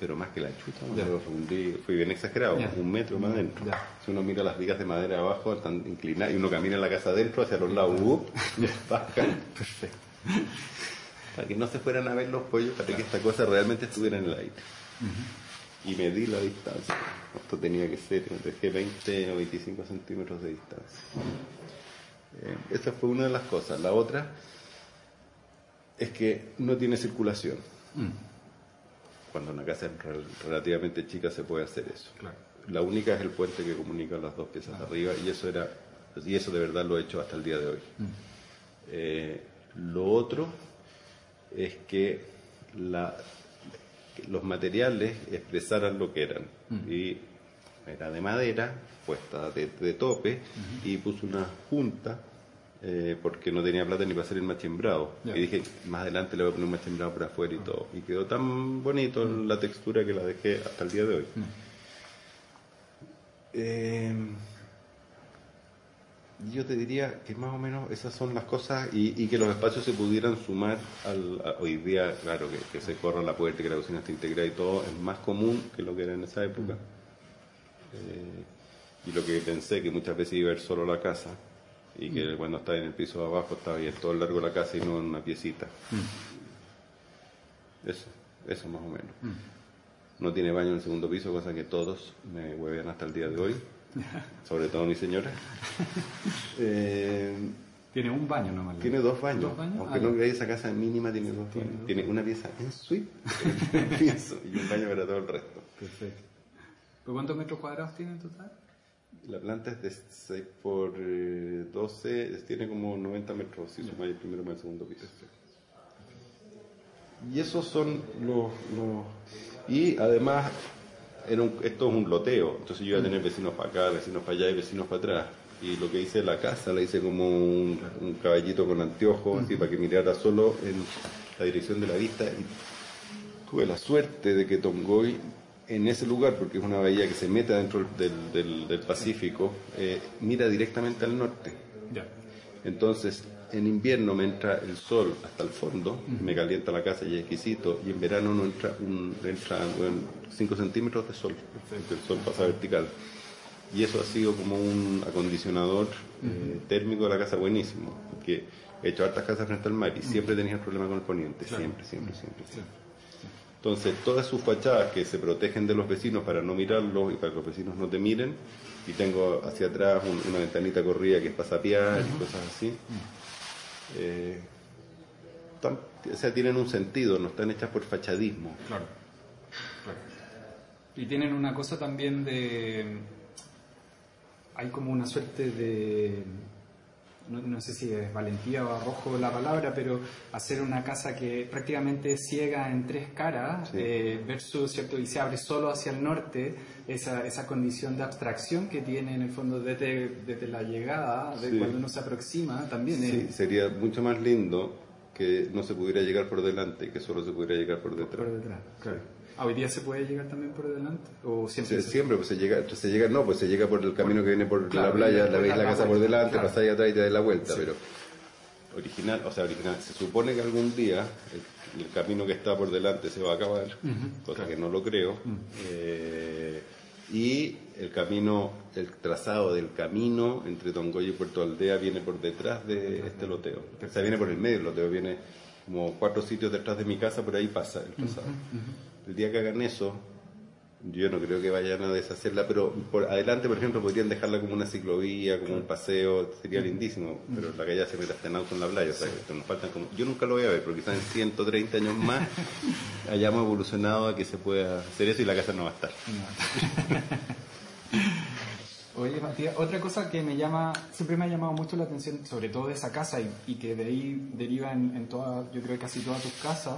pero más que la chucha, los rehundí, fui bien exagerado, Ya. un metro más adentro. Ya. Si uno mira las vigas de madera abajo, están inclinadas, y uno camina en la casa adentro hacia los lados, ¡up! bajan. Perfecto. para que no se fueran a ver los pollos, para que esta cosa realmente estuviera en el aire. Y medí la distancia. Esto tenía que ser, dejé 20 o 25 centímetros de distancia. Eh, esa fue una de las cosas. La otra es que no tiene circulación. Cuando una casa es rel- relativamente chica se puede hacer eso. Claro. La única es el puente que comunica las dos piezas de arriba y eso era y eso de verdad lo he hecho hasta el día de hoy. Eh, lo otro es que la- los materiales expresaran lo que eran y era de madera puesta de, de tope y puse una junta eh, porque no tenía plata ni para hacer el machimbrado Ya. y dije más adelante le voy a poner un machimbrado por afuera y todo. Y quedó tan bonito la textura que la dejé hasta el día de hoy. Eh, yo te diría que más o menos esas son las cosas y, y que los espacios se pudieran sumar al, a- hoy día, claro, que, que se corra la puerta y que la cocina esté integrada y todo, es más común que lo que era en esa época. Eh, y lo que pensé que muchas veces iba a ver solo la casa y que cuando estaba en el piso de abajo estaba ahí todo el largo de la casa y no en una piecita. Eso, eso más o menos. No tiene baño en el segundo piso, cosa que todos me huevean hasta el día de hoy, sobre todo mi señora. Eh, Tiene un baño nomás. tiene dos baños, ¿Dos baños? aunque Ah, no creáis esa casa mínima tiene dos Tiene baños. dos. Tiene una pieza en suite y un baño para todo el resto. Perfecto. ¿Pero cuántos metros cuadrados tiene en total? La planta es de 6 por eh, 12, es- tiene como 90 metros si sumáis el primero más el segundo piso. Y esos son los... los- y además, un- esto es un loteo, entonces yo iba a tener vecinos para acá, vecinos para allá y vecinos para atrás. Y lo que hice la casa, la hice como un, un caballito con anteojos, así para que mirara solo en la dirección de la vista. Y tuve la suerte de que Tongoy, en ese lugar, porque es una bahía que se mete dentro del, del- del Pacífico, eh, mira directamente al norte. Ya. Entonces, en invierno me entra el sol hasta el fondo, me calienta la casa y es exquisito, y en verano no entra un, entra 5 centímetros de sol, el sol pasa vertical. Y eso ha sido como un acondicionador eh, térmico de la casa buenísimo, porque he hecho hartas casas frente al mar y siempre tenía el problema con el poniente, siempre, siempre, siempre. siempre. Entonces, todas sus fachadas que se protegen de los vecinos para no mirarlos y para que los vecinos no te miren, y tengo hacia atrás un- una ventanita corrida que es para sapear y cosas así, eh, tan- o sea, tienen un sentido, no están hechas por fachadismo. Claro. Claro. Y tienen una cosa también de... Hay como una suerte de... No, no sé si es valentía o arrojo la palabra, pero hacer una casa que prácticamente es ciega en tres caras, Sí. eh, versus, ¿cierto? Y se abre solo hacia el norte, esa, esa condición de abstracción que tiene en el fondo desde, desde la llegada, de Sí. cuando uno se aproxima, también Sí, es sería mucho más lindo que no se pudiera llegar por delante, que solo se pudiera llegar por detrás. por detrás. Claro. Ah, ¿Hoy día se puede llegar también por delante? ¿O siempre Sí, se- siempre pues se llega, se llega, no, pues se llega por el camino que viene por Claro, la playa, la veis la casa por vuelta, delante, claro. pasáis atrás y te das la vuelta, Sí. pero original, o sea, original, se supone que algún día el, el camino que está por delante se va a acabar, cosa que no lo creo, eh, y el camino, el trazado del camino entre Tongoy y Puerto Aldea viene por detrás de este loteo, o sea, viene por el medio, el loteo viene como cuatro sitios detrás de mi casa, por ahí pasa el trazado. El día que hagan eso, yo no creo que vayan a deshacerla, pero por adelante, por ejemplo, podrían dejarla como una ciclovía, como un paseo, sería lindísimo, pero la calle se mete hasta en auto en la playa, o sea, que nos faltan como... Yo nunca lo voy a ver, porque quizás en 130 años más hayamos evolucionado a que se pueda hacer eso y la casa no va a estar. Oye, Matías, otra cosa que me llama, siempre me ha llamado mucho la atención, sobre todo de esa casa y, y que de ahí deriva en, en toda, yo creo que casi todas tus casas,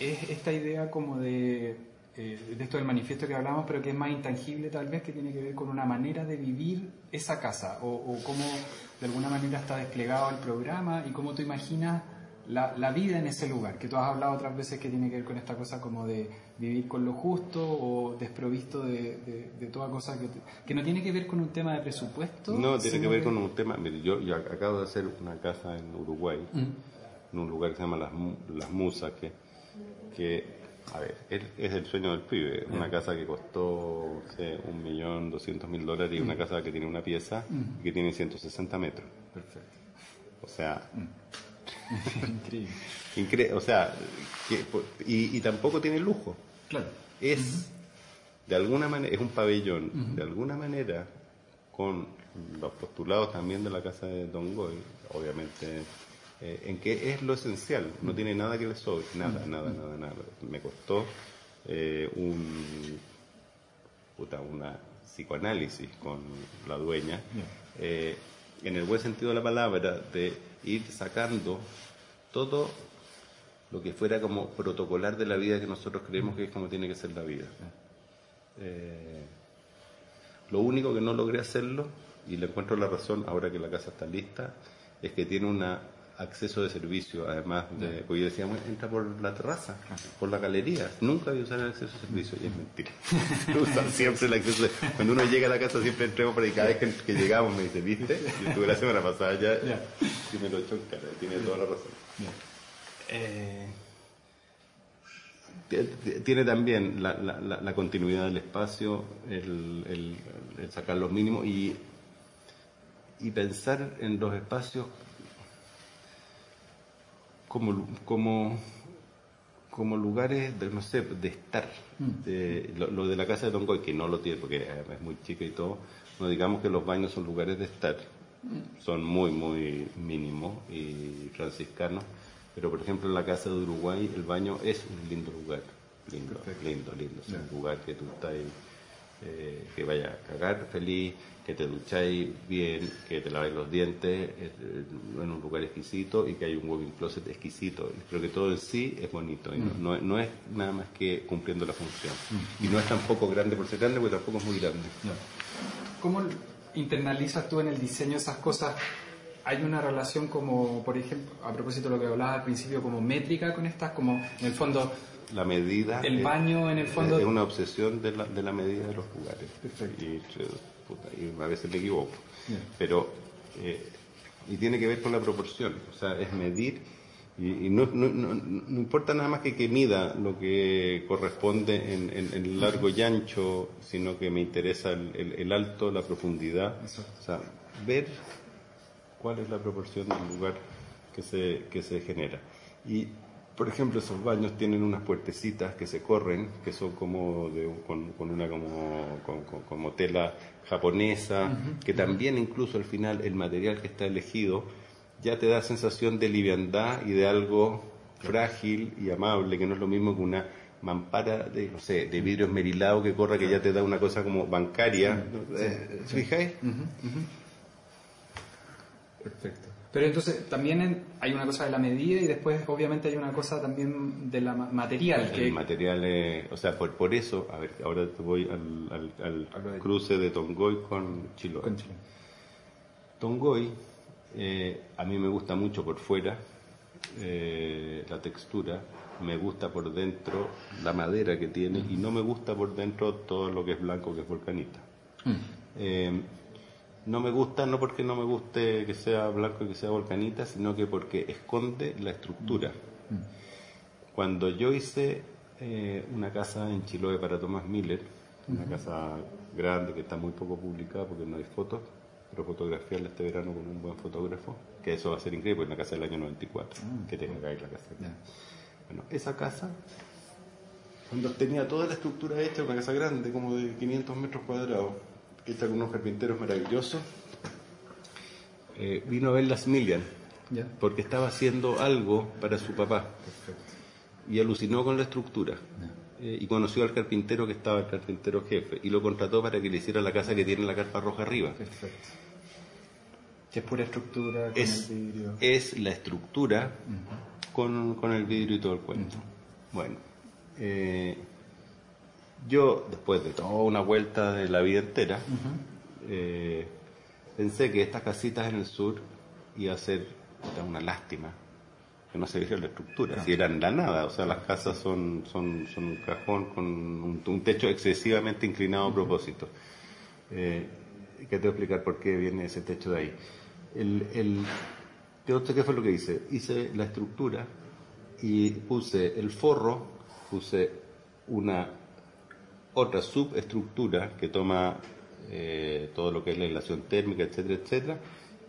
es esta idea como de, eh, de esto del manifiesto que hablamos, pero que es más intangible tal vez, que tiene que ver con una manera de vivir esa casa o, o cómo de alguna manera está desplegado el programa y cómo tú imaginas la, la, vida en ese lugar, que tú has hablado otras veces que tiene que ver con esta cosa como de vivir con lo justo o desprovisto de, de, de toda cosa que, que, no tiene que ver con un tema de presupuesto. No, tiene que ver con un tema, mire, yo, yo, acabo de hacer una casa en Uruguay, mm. en un lugar que se llama Las, Las Musas, que, que, a ver, es, es el sueño del pibe, mm. una casa que costó, un millón, doscientos mil dólares y mm. una casa que tiene una pieza y que tiene 160 metros. Perfecto. O sea... Increíble. Incre o sea, que, y, y, tampoco tiene lujo. Claro. Es, uh -huh. de alguna manera, es un pabellón, uh -huh. de alguna manera, con los postulados también de la casa de Don Goy, obviamente, eh, en que es lo esencial, no tiene nada que le sobre, nada, nada, nada, nada. Me costó eh, un, puta, una psicoanálisis con la dueña, eh, en el buen sentido de la palabra, de ir sacando todo lo que fuera como protocolar de la vida que nosotros creemos que es como tiene que ser la vida. Eh, lo único que no logré hacerlo, y le encuentro la razón ahora que la casa está lista, es que tiene un acceso de servicio, además de, porque yo decía, entra por la terraza, por la galería, nunca voy a usar el acceso de servicio, y es mentira. Usan siempre el acceso de, cuando uno llega a la casa siempre entremos por ahí, cada vez que, que llegamos me dice, ¿viste? Yo estuve la semana pasada ya, yeah. y me lo cara, tiene toda la razón. Eh, tiene también la, la, la, continuidad del espacio, el, el, el sacar los mínimos y, y pensar en los espacios como, como, como lugares de, no sé, de estar. De, lo, lo, de la casa de Don Goy, que no lo tiene porque es muy chica y todo, no digamos que los baños son lugares de estar. Son muy, muy mínimos y franciscanos. Pero, por ejemplo, en la casa de Uruguay, el baño es un lindo lugar. Lindo, Perfecto. lindo, lindo. Es un lugar que tú estás ahí, eh, que vaya a cagar feliz, que te ducháis bien, que te laváis los dientes eh, en un lugar exquisito y que hay un walking closet exquisito. Creo que todo en sí es bonito y mm. no, no, es nada más que cumpliendo la función. Mm. Y no es tampoco grande por ser grande, porque tampoco es muy grande. No. ¿Cómo internalizas tú en el diseño esas cosas? hay una relación como, por ejemplo, a propósito de lo que hablabas al principio, como métrica con estas, como en el fondo... La medida... El baño en el fondo... Es una obsesión de la, de la medida de los lugares. Perfecto. Y, puta, y a veces me equivoco. Yeah. Pero... Eh, y tiene que ver con la proporción. O sea, es medir... Y, y no, no, no, no, importa nada más que que mida lo que corresponde en, en, en largo y ancho, sino que me interesa el, el, el alto, la profundidad. Eso. O sea, ver cuál es la proporción del lugar que se, que se genera. Y, por ejemplo, esos baños tienen unas puertecitas que se corren, que son como de, con, con, una como, con, como tela japonesa, uh -huh. que también incluso al final el material que está elegido ya te da sensación de liviandad y de algo frágil y amable, que no es lo mismo que una mampara de, no sé, de vidrio esmerilado que corra, que ya te da una cosa como bancaria. ¿Se fijáis? Uh -huh. Perfecto. Pero entonces también hay una cosa de la medida y después obviamente hay una cosa también de la material. Que... El material, o sea, por, por eso, a ver, ahora te voy al, al, al cruce de Tongoy con Chiloé. Con Chiloé. Tongoy, eh, a mí me gusta mucho por fuera eh, la textura, me gusta por dentro la madera que tiene y no me gusta por dentro todo lo que es blanco, que es volcanita. Mm. No me gusta no porque no me guste que sea blanco y que sea volcanita, sino que porque esconde la estructura. Mm. Cuando yo hice eh, una casa en Chiloé para Tomás Miller, una uh -huh. casa grande que está muy poco publicada porque no hay fotos, pero fotografiarla este verano con un buen fotógrafo, que eso va a ser increíble, porque es una casa del año 94, que tenga que caer la casa. Bueno, esa casa, cuando tenía toda la estructura hecha, una casa grande, como de 500 metros cuadrados, está con unos carpinteros maravillosos, eh, vino a ver las Milian, porque estaba haciendo algo para su papá. Y alucinó con la estructura. Eh, y conoció al carpintero que estaba, el carpintero jefe, y lo contrató para que le hiciera la casa que tiene la carpa roja arriba. Perfecto. Que es pura estructura con es, el vidrio. Es la estructura con, con, el vidrio y todo el cuento. Bueno, eh, yo después de toda una vuelta de la vida entera, eh, pensé que estas casitas en el sur iba a ser una lástima que no se veía la estructura, si eran la nada, o sea, las casas son, son, son un cajón con un, un techo excesivamente inclinado a propósito. Eh, que te voy a explicar por qué viene ese techo de ahí. El, el, ¿Qué fue lo que hice? Hice la estructura y puse el forro, puse una otra subestructura que toma eh, todo lo que es la aislación térmica, etcétera, etcétera.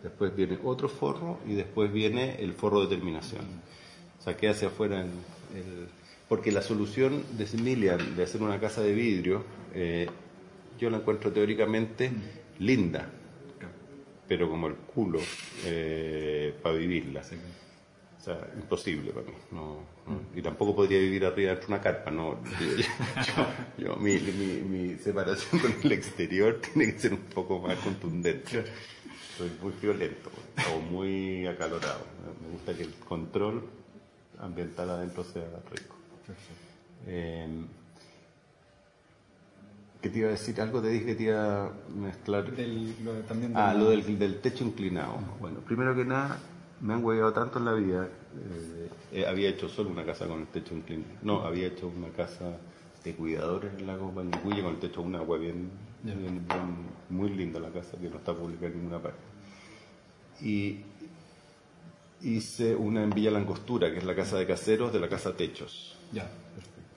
Después viene otro forro y después viene el forro de terminación. Saqué hacia afuera el, porque la solución de Smilian de hacer una casa de vidrio, eh, yo la encuentro teóricamente linda, pero como el culo eh, para vivirla. Sea, imposible para mí. No, no. Y tampoco podría vivir arriba de una carpa. No, yo, yo, mi, mi, mi, separación con el exterior tiene que ser un poco más contundente. Soy muy violento o muy acalorado. Me gusta que el control ambiental adentro sea rico. Eh, ¿Qué te iba a decir? Algo te dije que te iba a mezclar. Del, lo de, también ah, lo del, del, techo inclinado. Bueno, primero que nada, me han hueveado tanto en la vida. Eh, eh, había hecho solo una casa con el techo inclinado. No, había hecho una casa de cuidadores en Lago Panguipulli con el techo una agua bien, bien, bien, muy linda la casa que no está publicada en ninguna parte. Y hice una en Villa Langostura, que es la casa de caseros de la casa Techos. Ya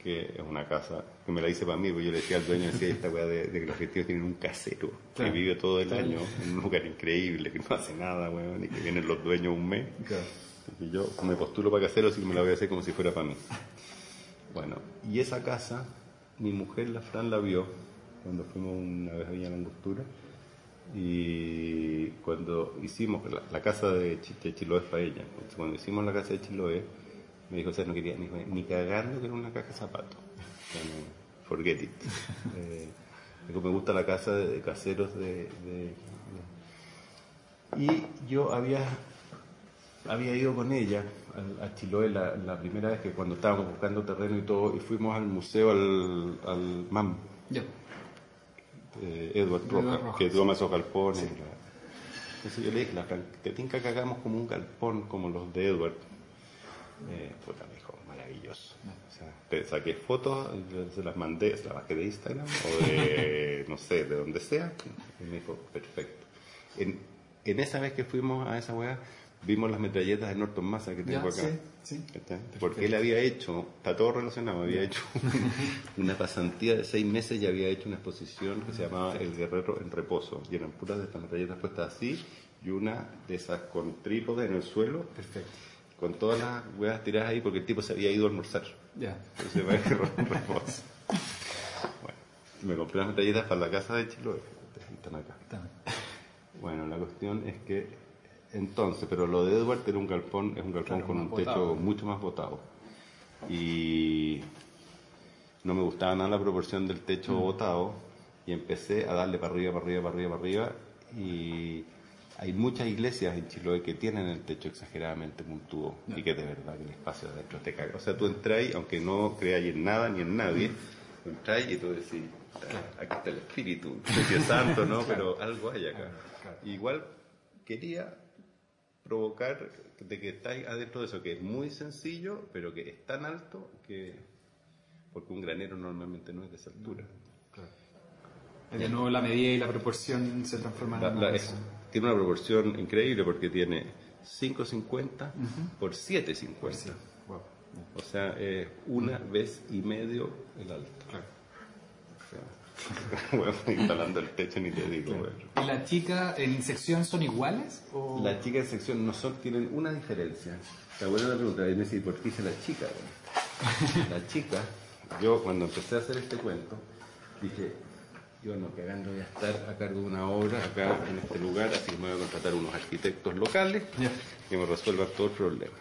que es una casa que me la hice para mí, porque yo le decía al dueño, decía esta weá de, de, que los argentinos tienen un casero claro. que vive todo el claro. año en un lugar increíble, que no hace nada, weón, y que vienen los dueños un mes. Claro. Y yo me postulo para casero, así que me la voy a hacer como si fuera para mí. Bueno, y esa casa, mi mujer, la Fran, la vio cuando fuimos una vez a Villa Langostura, y cuando hicimos la, la casa de, Ch de Chiloé para ella, cuando hicimos la casa de Chiloé, me dijo, o sea, no quería ni, ni cagando que era una caja de zapatos. No, forget it. eh, me gusta la casa de, de caseros de, de, Y yo había, había ido con ella a, Chiloé la, la, primera vez que cuando estábamos buscando terreno y todo, y fuimos al museo, al, al MAM. Yeah. Eh, Edward Roja, Roja, que toma esos galpones. Sí. Entonces yo le dije, te tinca que hagamos como un galpón como los de Edward eh, puta, me dijo, maravilloso. O sea, te saqué fotos, se las mandé, se las bajé de Instagram o de, no sé, de donde sea. Y me dijo, perfecto. En, en esa vez que fuimos a esa weá, vimos las metralletas de Norton Massa que tengo ya, acá. Sí, sí. Porque él había hecho, está todo relacionado, había hecho una pasantía de seis meses y había hecho una exposición que se llamaba El Guerrero en Reposo. Y eran puras de estas metralletas puestas así y una de esas con trípode en el suelo. Perfecto con todas las huevas tiradas ahí porque el tipo se había ido a almorzar. Ya. Entonces va a reposo. Bueno, me compré las metralletas para la casa de Chiloé. Están acá. Están. Bueno, la cuestión es que entonces, pero lo de Edward era un galpón, es un galpón claro, con un techo botado. mucho más botado. Y no me gustaba nada la proporción del techo mm. botado y empecé a darle para arriba, para arriba, para arriba, para arriba y hay muchas iglesias en Chiloé que tienen el techo exageradamente puntudo no. y que de verdad que el espacio adentro te caga. O sea, tú entras, aunque no creáis en nada ni en nadie, entras y tú decís, ah, aquí está el Espíritu, Dios Santo, ¿no? Pero algo hay acá. Igual quería provocar de que estáis adentro de eso, que es muy sencillo, pero que es tan alto que... Porque un granero normalmente no es de esa altura. De nuevo la medida y la proporción se transforman la, la, es, tiene una proporción increíble porque tiene 5,50 uh -huh. por 7,50. Sí. Wow. O sea, es una uh -huh. vez y medio el alto. Claro. O sea, instalando el techo ni te digo. ¿Y la chica en sección son iguales? O... La chica en sección no son, tienen una diferencia. Te acuerdas la pregunta, y me dice, ¿por qué dice la chica? La chica, yo cuando empecé a hacer este cuento, dije, yo no cagando voy a estar a cargo de una obra acá en este lugar, así que me voy a contratar unos arquitectos locales que me resuelvan todo el problema.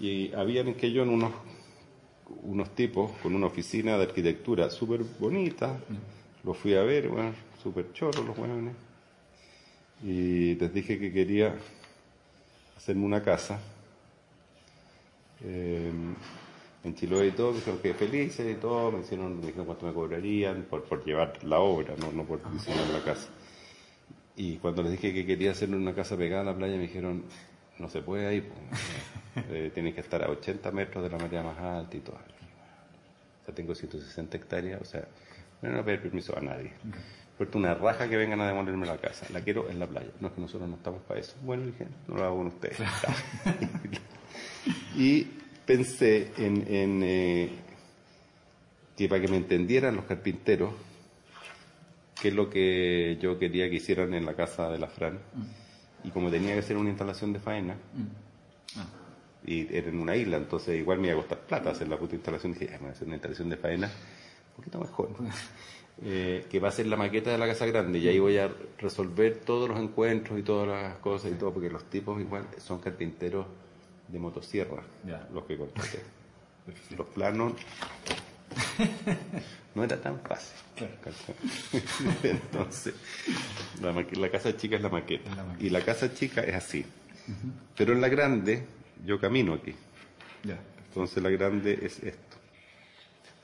Y habían en que yo en unos unos tipos con una oficina de arquitectura súper bonita. Los fui a ver, bueno, súper choros los buenos. Y les dije que quería hacerme una casa. Eh, en Chiloé y todo, dijeron que felices y todo, me hicieron, me dijeron cuánto me cobrarían por, por llevar la obra, no, no por diseñar la casa. Y cuando les dije que quería hacerme una casa pegada a la playa, me dijeron, no se puede ahí, pues, eh, tienes que estar a 80 metros de la marea más alta y todo. O sea, tengo 160 hectáreas, o sea, no voy a pedir permiso a nadie. Puerto una raja que vengan a demolirme la casa. La quiero en la playa. No es que nosotros no estamos para eso. Bueno, dije, no lo hago con ustedes. y pensé en, en eh, que para que me entendieran los carpinteros, qué es lo que yo quería que hicieran en la casa de la Fran. Y como tenía que hacer una instalación de faena, y era en una isla, entonces igual me iba a costar plata hacer la puta instalación. Dije, voy a hacer una instalación de faena un poquito mejor. Eh, que va a ser la maqueta de la casa grande y ahí voy a resolver todos los encuentros y todas las cosas y todo, porque los tipos igual son carpinteros de motosierra, los que contraté. Los planos no era tan fácil. Entonces, la, casa chica es la maqueta. Y la casa chica es así. Pero en la grande yo camino aquí. Entonces la grande es esto.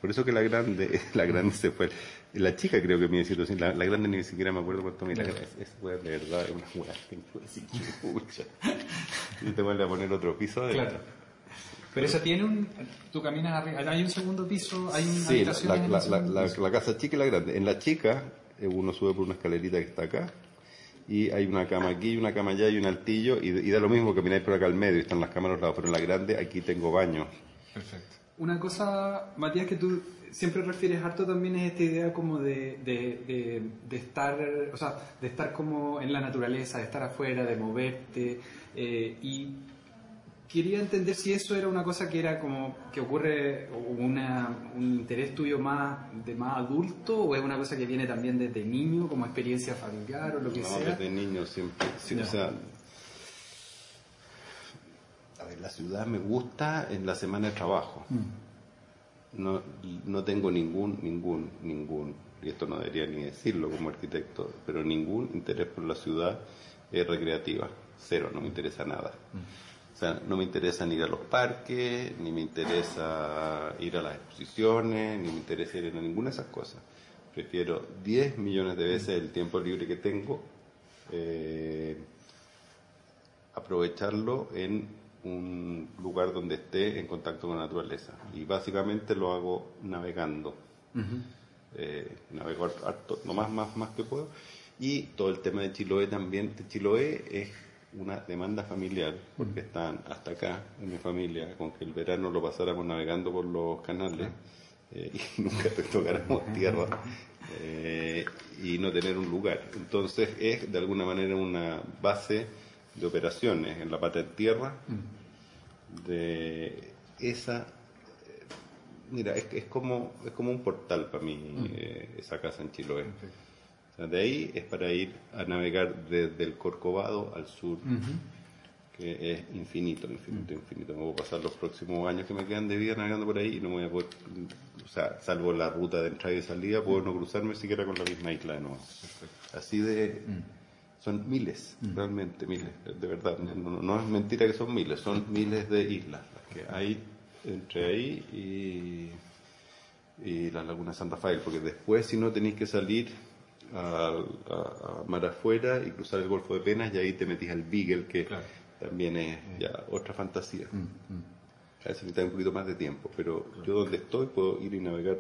Por eso que la grande, la grande se fue. La chica creo que me decía la, la grande ni siquiera me acuerdo cuánto mira. Es, es de verdad, es una hueá Y te vuelve a poner otro piso de Claro. Pero esa tiene un. Tú caminas arriba. Hay un segundo piso, hay una sí, la, la, la, casa chica y la grande. En la chica, eh, uno sube por una escalerita que está acá y hay una cama aquí, una cama allá y un altillo y, da lo mismo que miráis por acá al medio, están las cámaras lados, pero en la grande aquí tengo baño. Perfecto. Una cosa, Matías, que tú siempre refieres harto también es esta idea como de, de, de, estar, o sea, de estar como en la naturaleza, de estar afuera, de moverte eh, y quería entender si eso era una cosa que era como que ocurre una, un interés tuyo más de más adulto o es una cosa que viene también desde niño como experiencia familiar o lo que sea. No, desde niño siempre. o sea, la ciudad me gusta en la semana de trabajo. Mm. No, no tengo ningún, ningún, ningún, y esto no debería ni decirlo como arquitecto, pero ningún interés por la ciudad es recreativa. Cero, no me interesa nada. Mm. O sea, no me interesa ni ir a los parques, ni me interesa ir a las exposiciones, ni me interesa ir a ninguna de esas cosas. Prefiero 10 millones de veces el tiempo libre que tengo, eh, aprovecharlo en un lugar donde esté en contacto con la naturaleza. Y básicamente lo hago navegando. Eh, navego harto, lo más, más, más que puedo. Y todo el tema de Chiloé también. De Chiloé es una demanda familiar, porque están hasta acá en mi familia, con que el verano lo pasáramos navegando por los canales eh, y nunca tocáramos tierra eh, y no tener un lugar. Entonces es de alguna manera una base de operaciones en la pata de tierra de esa eh, mira es, es como es como un portal para mí esa casa en Chiloé. De ahí es para ir a navegar desde el Corcovado al sur, que es infinito, infinito, infinito. Me voy a pasar los próximos años que me quedan de vida navegando por ahí y no voy a poder, o sea, salvo la ruta de entrada y salida, puedo no cruzarme siquiera con la misma isla de nuevo. Así de... Son miles, realmente miles, de verdad. No, es mentira que son miles, son miles de islas que hay entre ahí y, y la Laguna Santa Rafael, porque después si no tenéis que salir a, mar afuera y cruzar el Golfo de Penas y ahí te metís al Beagle, que también es ya otra fantasía. Mm, mm. A veces necesita un poquito más de tiempo, pero yo donde estoy puedo ir y navegar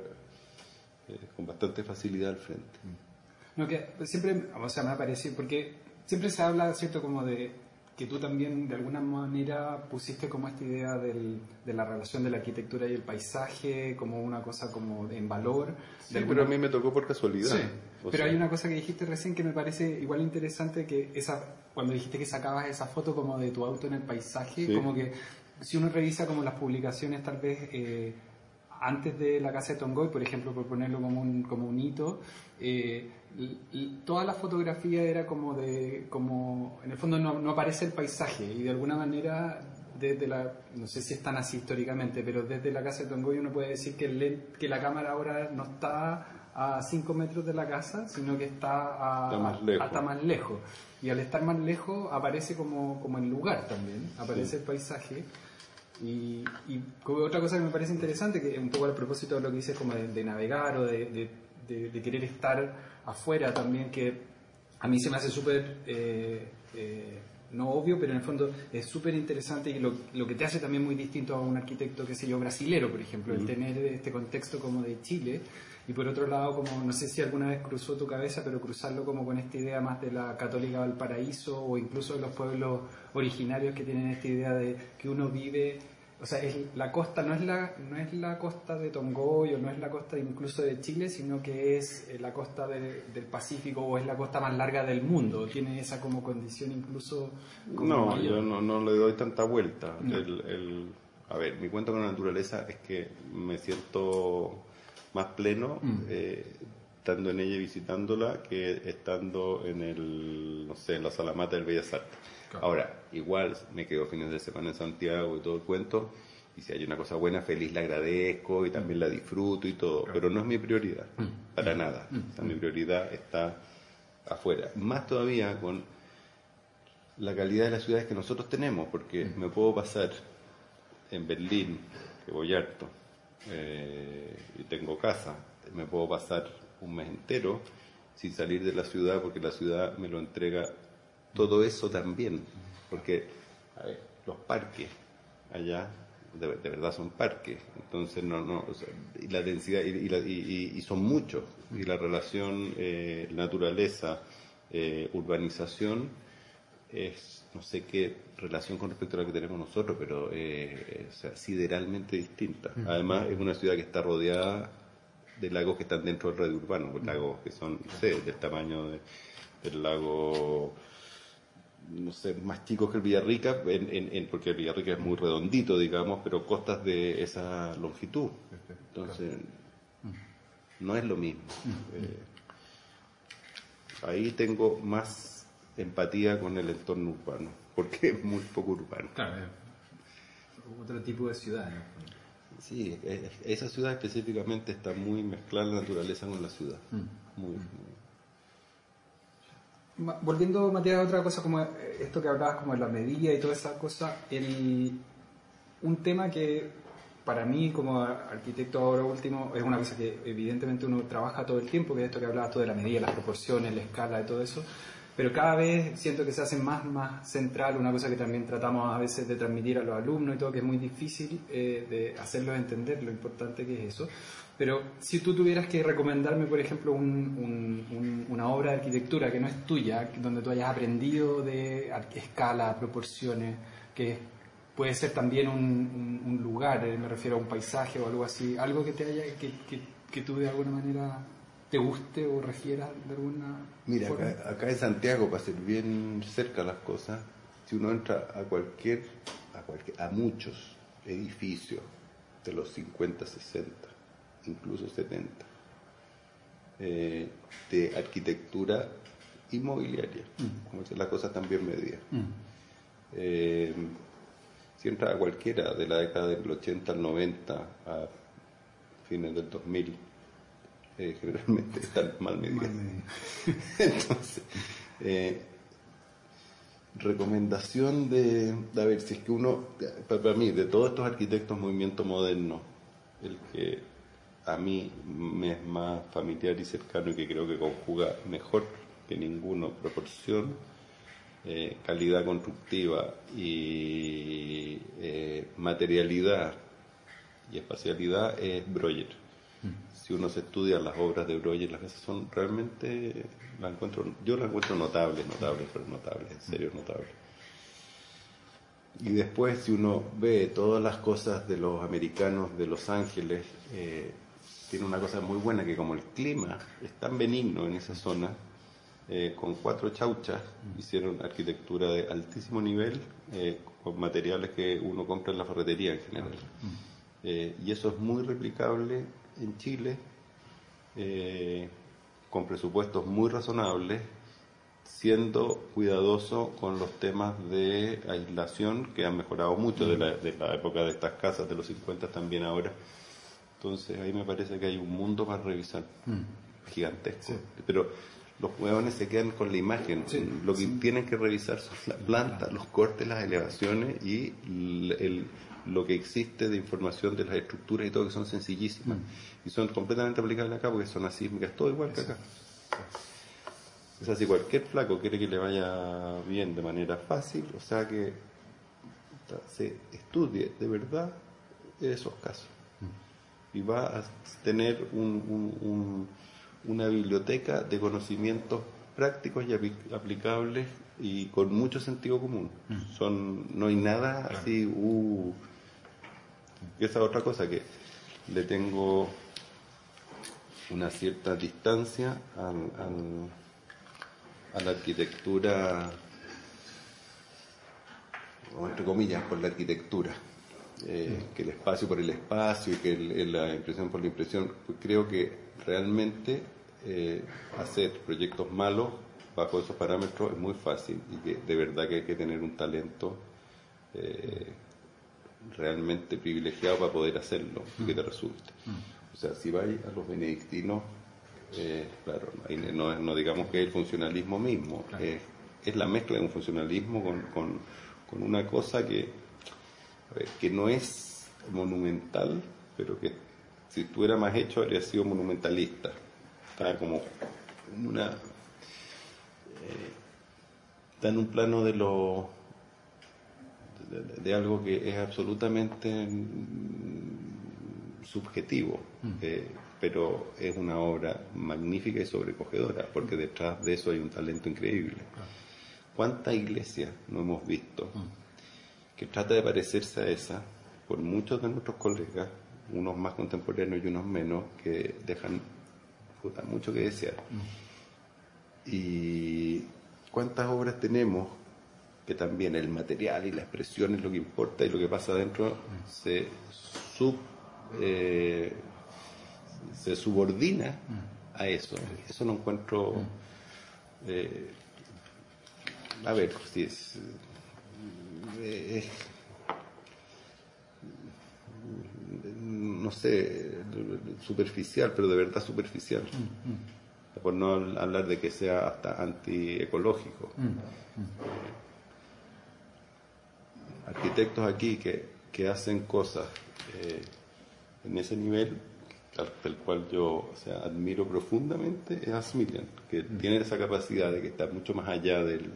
eh, con bastante facilidad al frente. Mm. No, que siempre, o sea, me ha parecido, porque siempre se habla, ¿cierto?, como de que tú también de alguna manera pusiste como esta idea del, de la relación de la arquitectura y el paisaje como una cosa como en valor. Sí, pero a mí me tocó por casualidad. Sí, pero hay una cosa que dijiste recién que me parece igual interesante, que esa cuando dijiste que sacabas esa foto como de tu auto en el paisaje, como que si uno revisa como las publicaciones tal vez... Eh, antes de la casa de Tongoy, por ejemplo, por ponerlo como un, como un hito, eh, toda la fotografía era como de, como, en el fondo no, no, aparece el paisaje y de alguna manera desde la, no sé si están así históricamente, pero desde la casa de Tongoy uno puede decir que, el, que la cámara ahora no está a 5 metros de la casa, sino que está, a, más lejos. hasta más lejos. Y al estar más lejos aparece como, como el lugar también, aparece el paisaje. Y, y, otra cosa que me parece interesante, que un poco al propósito de lo que dices como de, navegar o de, de, querer estar afuera también, que a mí se me hace súper, eh, eh, no obvio, pero en el fondo es súper interesante y lo, lo, que te hace también muy distinto a un arquitecto, qué sé yo, brasilero, por ejemplo, el tener este contexto como de Chile. Y por otro lado, como no sé si alguna vez cruzó tu cabeza, pero cruzarlo como con esta idea más de la católica Valparaíso o incluso de los pueblos originarios que tienen esta idea de que uno vive o sea, es, la costa no es la, no es la costa de Tongoy o no es la costa incluso de Chile, sino que es eh, la costa del Pacífico o es la costa más larga del mundo. Tiene esa como condición incluso... no, yo no, no, le doy tanta vuelta. El, a ver, mi cuento con la naturaleza es que me siento más pleno mm. eh, estando en ella y visitándola que estando en el, no sé, en la Salamata del Bellas Artes. Ahora, igual me quedo fines de semana en Santiago y todo el cuento, y si hay una cosa buena, feliz la agradezco y también la disfruto y todo, pero no es mi prioridad, mm. para mm. nada. Mm. mi prioridad está afuera. Más todavía con la calidad de las ciudades que nosotros tenemos, porque me puedo pasar en Berlín, que voy harto, eh, y tengo casa, me puedo pasar un mes entero sin salir de la ciudad porque la ciudad me lo entrega todo eso también, porque los parques allá de, verdad son parques, entonces no, no, y la densidad, y, son muchos, y la relación eh, naturaleza, eh, urbanización, es no sé qué relación con respecto a la que tenemos nosotros, pero eh, sideralmente distinta. Además, es una ciudad que está rodeada de lagos que están dentro del radio urbano, pues, lagos que son, no sé, del tamaño del lago no sé, más chicos que el Villarrica, en, porque el Villarrica es muy redondito, digamos, pero costas de esa longitud. Entonces, no es lo mismo. Eh, ahí tengo más empatía con el entorno urbano, porque es muy poco urbano. Claro, otro tipo de ciudad. Sí, esa ciudad específicamente está muy mezclada la naturaleza con la ciudad. muy volviendo, Matías, a otra cosa como esto que hablabas como de la medida y toda esa cosa, el, un tema que para mí como arquitecto ahora último es una cosa que evidentemente uno trabaja todo el tiempo, que es esto que hablabas tú de la medida, las proporciones, la escala, de todo eso, pero cada vez siento que se hace más, más central, una cosa que también tratamos a veces de transmitir a los alumnos y todo, que es muy difícil eh, de hacerlos entender lo importante que es eso. Pero si tú tuvieras que recomendarme, por ejemplo, una obra de arquitectura que no es tuya, donde tú hayas aprendido de escala, proporciones, que puede ser también un, lugar, eh, me refiero a un paisaje o algo así, algo que te haya, que, que, tú de alguna manera te guste o refieras de alguna Mira, Acá, en Santiago, para ser bien cerca las cosas, si uno entra a cualquier, a cualquier, a muchos edificios de los 50, 60, incluso 70, eh, de arquitectura inmobiliaria, mm. como dice la cosa también media. Mm. Eh, si entra a cualquiera de la década del 80 al 90, a fines del 2000, eh, generalmente están mal medidas. Entonces, recomendación de, a ver, si es que uno, para mí, de todos estos arquitectos movimiento moderno, el que a mí me es más familiar y cercano y que creo que conjuga mejor que ninguno proporción, eh, calidad constructiva y eh, materialidad y espacialidad es Breuer. Si uno se estudia las obras de Breuer, las veces son realmente, la encuentro, yo las encuentro notables, notables, pero notables, en serio notables. Y después, si uno ve todas las cosas de los americanos de Los Ángeles, eh, tiene una cosa muy buena que como el clima es tan benigno en esa zona, eh, con cuatro chauchas hicieron arquitectura de altísimo nivel eh, con materiales que uno compra en la ferretería en general. y eso es muy replicable en Chile, con presupuestos muy razonables siendo cuidadoso con los temas de aislación que han mejorado mucho de la, de la época de estas casas de los 50 también ahora. Entonces ahí me parece que hay un mundo para revisar, mm. gigantesco. Pero los huevones se quedan con la imagen. Lo que tienen que revisar son las plantas, los cortes, las elevaciones y el, lo que existe de información de las estructuras y todo, que son sencillísimas. Mm. Y son completamente aplicables acá porque son asísmicas, todo igual que acá. O sea, si cualquier flaco quiere que le vaya bien de manera fácil, o sea que se estudie de verdad esos casos. Y va a tener una biblioteca de conocimientos prácticos y aplicables y con mucho sentido común. Son, no hay nada así, uh, esa otra cosa que le tengo una cierta distancia al a la arquitectura, o entre comillas, por la arquitectura, eh, que el espacio por el espacio y que la impresión por la impresión, pues creo que realmente eh, hacer proyectos malos bajo esos parámetros es muy fácil y que de verdad que hay que tener un talento eh, realmente privilegiado para poder hacerlo y que te resulte. O sea, si vais a los benedictinos eh, claro, no, no, digamos que es el funcionalismo mismo, es, la mezcla de un funcionalismo con, una cosa que, que no es monumental, pero que si estuviera más hecho habría sido monumentalista. Está como en una. Eh, está en un plano de lo. De, algo que es absolutamente mm, subjetivo. Mm. Eh, pero es una obra magnífica y sobrecogedora, porque detrás de eso hay un talento increíble. ¿Cuánta iglesia no hemos visto mm. que trata de parecerse a esa por muchos de nuestros colegas, unos más contemporáneos y unos menos, que dejan mucho que desear? Mm. Y cuántas obras tenemos que también el material y la expresión es lo que importa y lo que pasa adentro mm. se. Eh, subordina a eso. Eso lo encuentro. Eh, a ver, si es. Eh, no sé, superficial, pero de verdad superficial. Por no hablar de que sea hasta antiecológico. Arquitectos aquí que, que hacen cosas eh, en ese nivel el cual yo sea, admiro profundamente es Asmilian, que mm. tiene esa capacidad de que está mucho más allá del,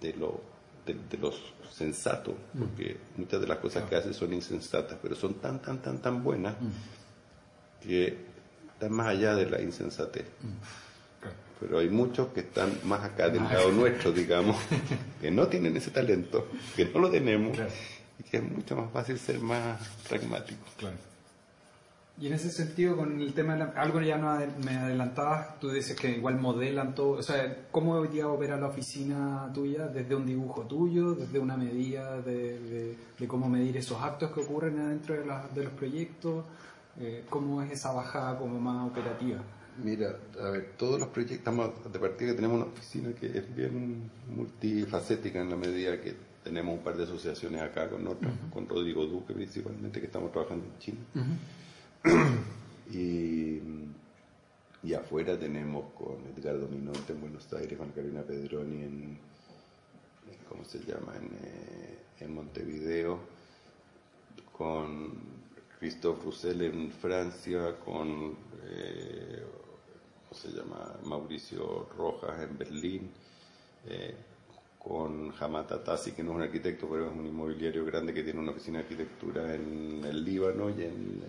de, lo, de, los sensatos, mm. porque muchas de las cosas que hace son insensatas, pero son tan, tan, tan, tan buenas mm. que están más allá de la insensatez. Pero hay muchos que están más acá del lado nuestro, digamos, que no tienen ese talento, que no lo tenemos, y que es mucho más fácil ser más pragmático. Claro. Y en ese sentido, con el tema, de algo ya no me adelantabas, tú dices que igual modelan todo, o sea, ¿cómo hoy día opera la oficina tuya? ¿Desde un dibujo tuyo, desde una medida de, de, cómo medir esos actos que ocurren adentro de, de los proyectos? Eh, ¿Cómo es esa bajada como más operativa? Mira, a ver, todos los proyectos, estamos de partida que tenemos una oficina que es bien multifacética en la medida que tenemos un par de asociaciones acá con otras, con Rodrigo Duque principalmente, que estamos trabajando en China. y, y, afuera tenemos con Edgardo Minonte en Buenos Aires, con Carolina Pedroni en, ¿cómo se llama? En, eh, en Montevideo, con Christophe Roussel en Francia, con eh, ¿cómo se llama? Mauricio Rojas en Berlín, eh, con Hamata Tassi, que no es un arquitecto, pero es un inmobiliario grande que tiene una oficina de arquitectura en el Líbano y en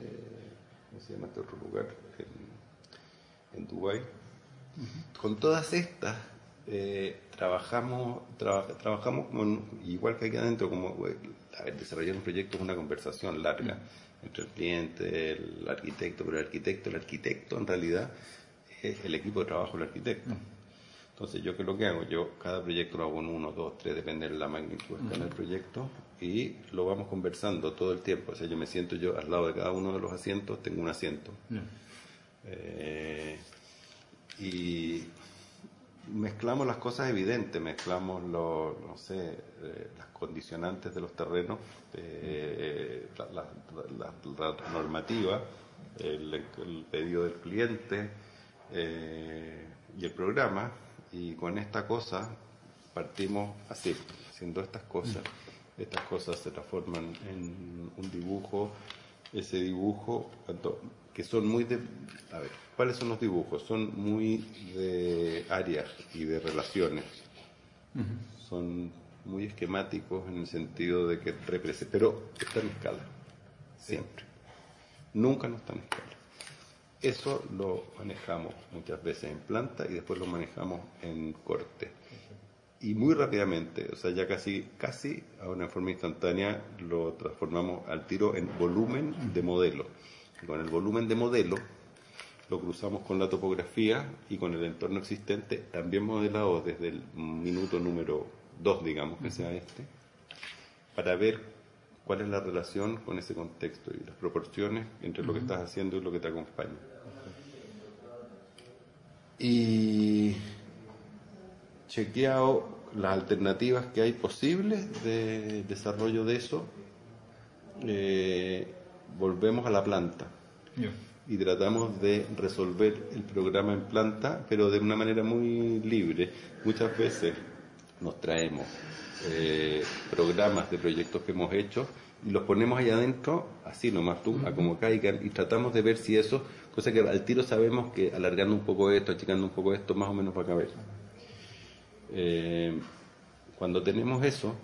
se llama otro lugar? En, en Dubái. Con todas estas eh, trabajamos, trabajamos igual que aquí adentro, como desarrollar un proyecto es una conversación larga mm. entre el cliente, el arquitecto, pero el arquitecto, el arquitecto en realidad es el equipo de trabajo del arquitecto. Mm. Entonces, ¿yo qué es lo que hago? Yo cada proyecto lo hago en uno, dos, tres, depende de la magnitud del proyecto, y lo vamos conversando todo el tiempo. O sea, yo me siento yo al lado de cada uno de los asientos, tengo un asiento. Eh, y mezclamos las cosas evidentes, mezclamos los, no sé, eh, las condicionantes de los terrenos, eh, la, normativa, el, pedido del cliente y el programa, y con esta cosa partimos así, haciendo estas cosas. Estas cosas se transforman en un dibujo, ese dibujo, que son muy de... A ver, ¿cuáles son los dibujos? Son muy de áreas y de relaciones. Son muy esquemáticos en el sentido de que representan, pero están en escala, siempre. Nunca no están en escala. Eso lo manejamos muchas veces en planta y después lo manejamos en corte. Y muy rápidamente, o sea, ya casi, casi a una forma instantánea lo transformamos al tiro en volumen de modelo. con el volumen de modelo lo cruzamos con la topografía y con el entorno existente, también modelado desde el minuto número 2, digamos que sea este, para ver cuál es la relación con ese contexto y las proporciones entre lo que estás haciendo y lo que te acompaña. Y chequeado las alternativas que hay posibles de desarrollo de eso, eh, volvemos a la planta y tratamos de resolver el programa en planta, pero de una manera muy libre. Muchas veces nos traemos eh, programas de proyectos que hemos hecho y los ponemos ahí adentro, así nomás tú, a como caigan, y tratamos de ver si eso, cosa que al tiro sabemos que alargando un poco esto, achicando un poco esto, más o menos va a caber. Eh, cuando tenemos eso,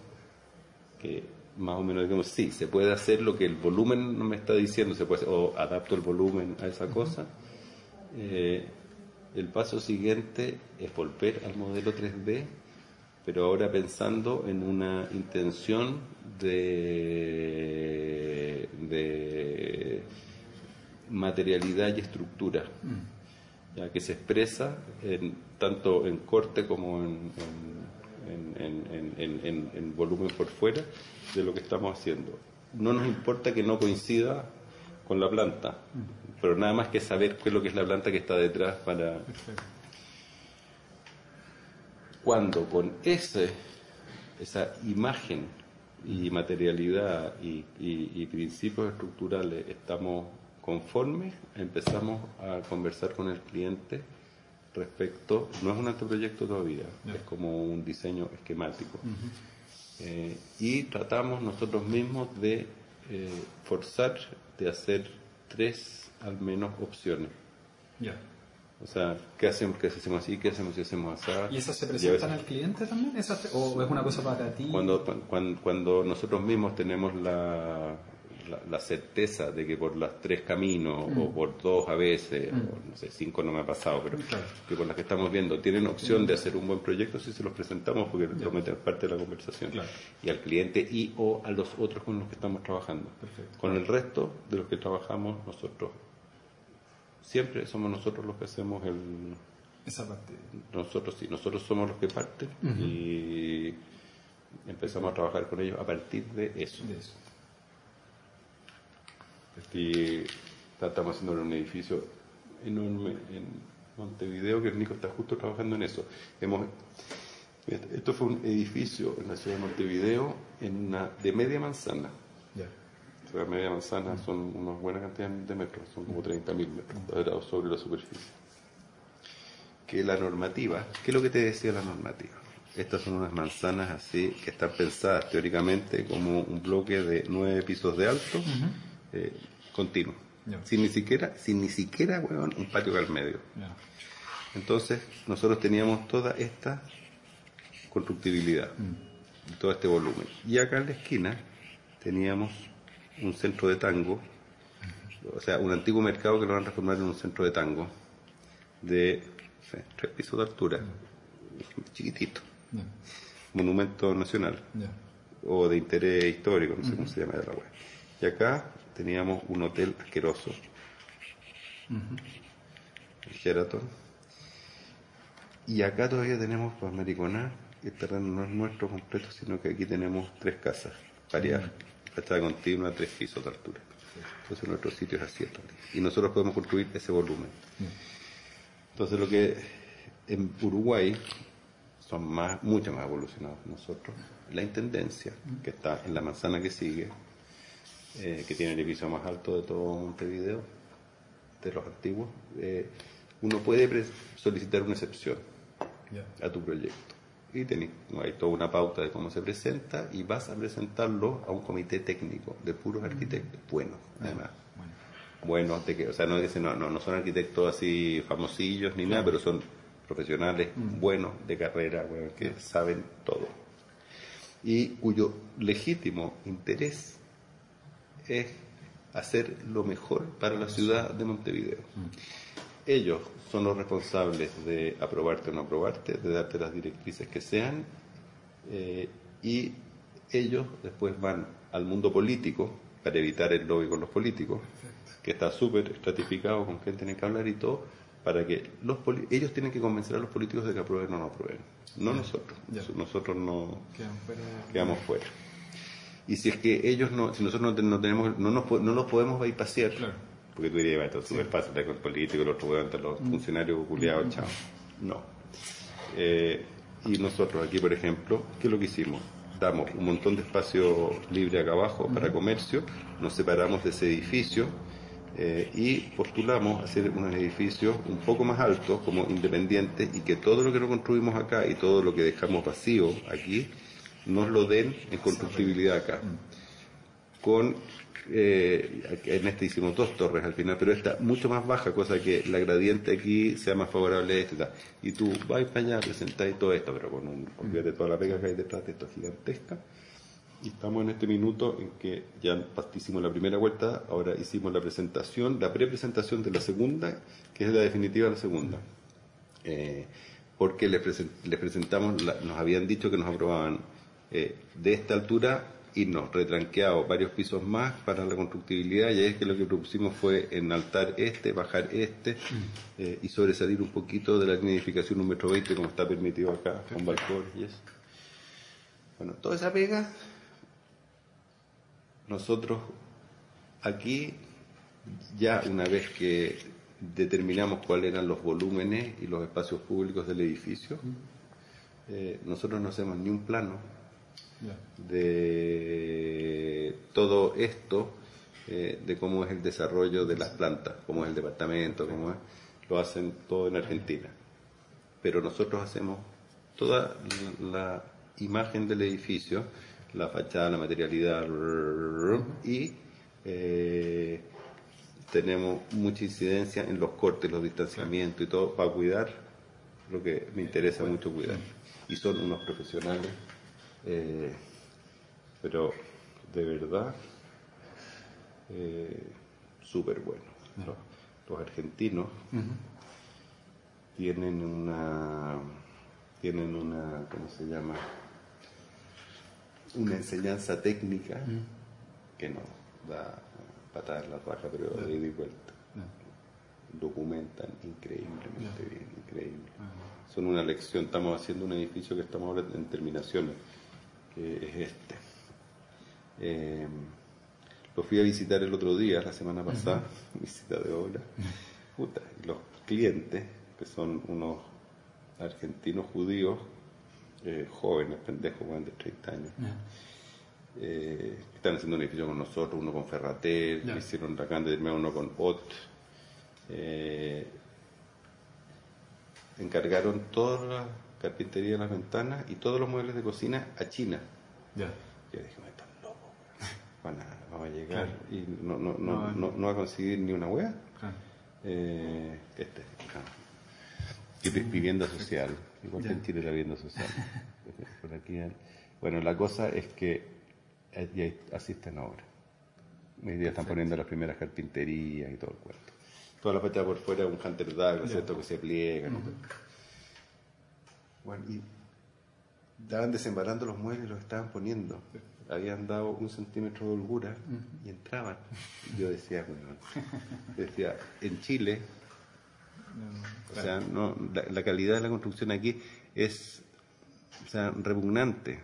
que más o menos digamos, sí, se puede hacer lo que el volumen no me está diciendo, se puede o adapto el volumen a esa cosa, eh, el paso siguiente es volver al modelo 3D pero ahora pensando en una intención de, de materialidad y estructura, mm. ya que se expresa en, tanto en corte como en, en, volumen por fuera de lo que estamos haciendo. No nos importa que no coincida con la planta, mm. pero nada más que saber qué es lo que es la planta que está detrás para cuando con ese, esa imagen y materialidad y, principios estructurales estamos conformes, empezamos a conversar con el cliente respecto, no es un anteproyecto todavía, es como un diseño esquemático. Eh, y tratamos nosotros mismos de eh, forzar de hacer tres al menos opciones. O sea, ¿qué hacemos, qué hacemos así, qué hacemos si hacemos así? ¿Y esas se presentan al cliente también? ¿O es una cosa para ti? Cuando, cuando, cuando nosotros mismos tenemos la, la, certeza de que por los tres caminos, o mm. por dos a veces, mm. o no sé, cinco no me ha pasado, pero que por las que estamos viendo tienen opción de hacer un buen proyecto, si se los presentamos porque lo metemos parte de la conversación. Y al cliente y o a los otros con los que estamos trabajando. Con el resto de los que trabajamos nosotros siempre somos nosotros los que hacemos el... Esa parte. Nosotros sí, nosotros somos los que parten y empezamos a trabajar con ellos a partir de eso. De eso. Estamos haciendo un edificio enorme en Montevideo, que el Nico está justo trabajando en eso. Hemos, esto fue un edificio en la ciudad de Montevideo en una, de media manzana la media manzana son una buena cantidad de metros, son como 30.000 metros cuadrados sobre la superficie. Que la normativa, ¿qué es lo que te decía la normativa? Estas son unas manzanas así que están pensadas teóricamente como un bloque de nueve pisos de alto, eh, continuo. Sin ni siquiera, sin ni siquiera, un patio al medio. Entonces, nosotros teníamos toda esta constructibilidad, mm. todo este volumen. Y acá en la esquina teníamos un centro de tango, o sea, un antiguo mercado que lo van a transformar en un centro de tango de tres pisos de altura, chiquitito. Monumento nacional. O de interés histórico, no sé cómo se llama de la web. Y acá teníamos un hotel asqueroso. El Sheraton. Y acá todavía tenemos para Americonar, el terreno no es nuestro completo, sino que aquí tenemos tres casas, variadas, fachada continua, tres pisos de altura. Entonces nuestro sitio es así. Y nosotros podemos construir ese volumen. Entonces lo que en Uruguay son más, mucho más evolucionados que nosotros. La Intendencia, que está en la manzana que sigue, eh, que tiene el edificio más alto de todo Montevideo, de los antiguos, eh, uno puede solicitar una excepción a tu proyecto. Y tenés, hay toda una pauta de cómo se presenta y vas a presentarlo a un comité técnico de puros arquitectos, buenos, además. Bueno. de que, o sea, no, dicen, no, no, son arquitectos así famosillos ni nada, pero son profesionales mm. buenos de carrera, que saben todo. Y cuyo legítimo interés es hacer lo mejor para la ciudad de Montevideo. Mm. Ellos son los responsables de aprobarte o no aprobarte, de darte las directrices que sean, eh, y ellos después van al mundo político para evitar el lobby con los políticos, que está súper estratificado con quién tienen que hablar y todo, para que los ellos tienen que convencer a los políticos de que aprueben o no aprueben, no nosotros, nosotros no quedamos fuera. Y si es que ellos no, si nosotros no, tenemos, no, nos, no los podemos bypassear, porque tú dirías, esto es súper fácil, con el político, los otros los mm. funcionarios culiados, mm. chao. No. Eh, y nosotros aquí, por ejemplo, ¿qué es lo que hicimos? Damos un montón de espacio libre acá abajo para comercio, nos separamos de ese edificio eh, y postulamos hacer un edificio un poco más alto, como independiente, y que todo lo que no construimos acá y todo lo que dejamos vacío aquí, nos lo den en constructibilidad acá. Mm. Con eh, en este hicimos dos torres al final, pero esta mucho más baja, cosa que la gradiente aquí sea más favorable a esta. Y tú vas para allá, presentáis todo esto, pero con un, olvídate toda la pega que hay detrás de esto gigantesca. Y estamos en este minuto en que ya hicimos la primera vuelta, ahora hicimos la presentación, la pre-presentación de la segunda, que es la definitiva de la segunda. Eh, porque les, presentamos, nos habían dicho que nos aprobaban eh, de esta altura nos retranqueado varios pisos más para la constructibilidad y ahí es que lo que propusimos fue enaltar este, bajar este mm. eh, y sobresalir un poquito de la línea de edificación un metro veinte como está permitido acá con balcones y eso. Bueno, toda esa pega, nosotros aquí ya una vez que determinamos cuáles eran los volúmenes y los espacios públicos del edificio, mm. eh, nosotros no hacemos ni un plano de todo esto, eh, de cómo es el desarrollo de las plantas, cómo es el departamento, cómo es, lo hacen todo en Argentina. Pero nosotros hacemos toda la imagen del edificio, la fachada, la materialidad y eh, tenemos mucha incidencia en los cortes, los distanciamientos y todo para cuidar lo que me interesa mucho cuidar. Y son unos profesionales eh, pero de verdad, eh, súper bueno. Los, argentinos tienen una, tienen una, ¿cómo se llama? Una enseñanza técnica que no da patada en la raja, pero de ida y vuelta. Documentan increíblemente bien, increíble. Son una lección, estamos haciendo un edificio que estamos ahora en terminaciones que es este. Eh, lo fui a visitar el otro día, la semana pasada, visita de obra. los clientes, que son unos argentinos judíos, eh, jóvenes, pendejos, de 30 años, eh, están haciendo un edificio con nosotros, uno con Ferrater, hicieron la de uno con OT. encargaron todas las carpintería de las ventanas y todos los muebles de cocina a China. Ya. Yo dije, me están locos, vamos a llegar y no, no, no, no, no, va a conseguir ni una wea. Eh, este, y vivienda social, igual que en Chile la vivienda social. Por aquí, bueno, la cosa es que ya asisten ahora. Hoy día están poniendo las primeras carpinterías y todo el cuento. Toda la fachada por fuera es un Hunter Douglas, ¿cierto? Que se pliega. Bueno, y estaban desembarando los muebles y los estaban poniendo. Habían dado un centímetro de holgura y entraban. Yo decía, bueno, decía, en Chile, o sea, no, la, calidad de la construcción aquí es o sea, repugnante.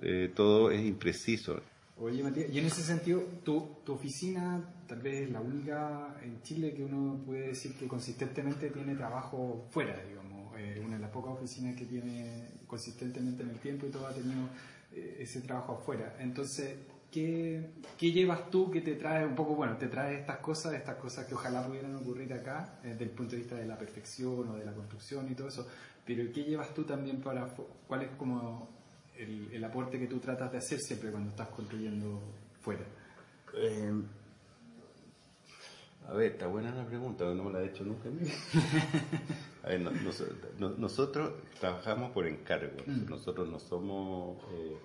Eh, todo es impreciso. Oye, Matías, y en ese sentido, tu, tu oficina tal vez es la única en Chile que uno puede decir que consistentemente tiene trabajo fuera, digamos, eh, una de las pocas oficinas que tiene consistentemente en el tiempo y todo ha tenido eh, ese trabajo afuera. Entonces, ¿qué, ¿qué, llevas tú que te trae un poco, bueno, te trae estas cosas, estas cosas que ojalá pudieran ocurrir acá, desde el punto de vista de la perfección o de la construcción y todo eso, pero ¿qué llevas tú también para, cuál es como el, aporte que tú tratas de hacer siempre cuando estás construyendo fuera? Eh, a ver, está buena la pregunta, no me la he hecho nunca. a ver, nosotros trabajamos por encargo, mm. nosotros no somos eh,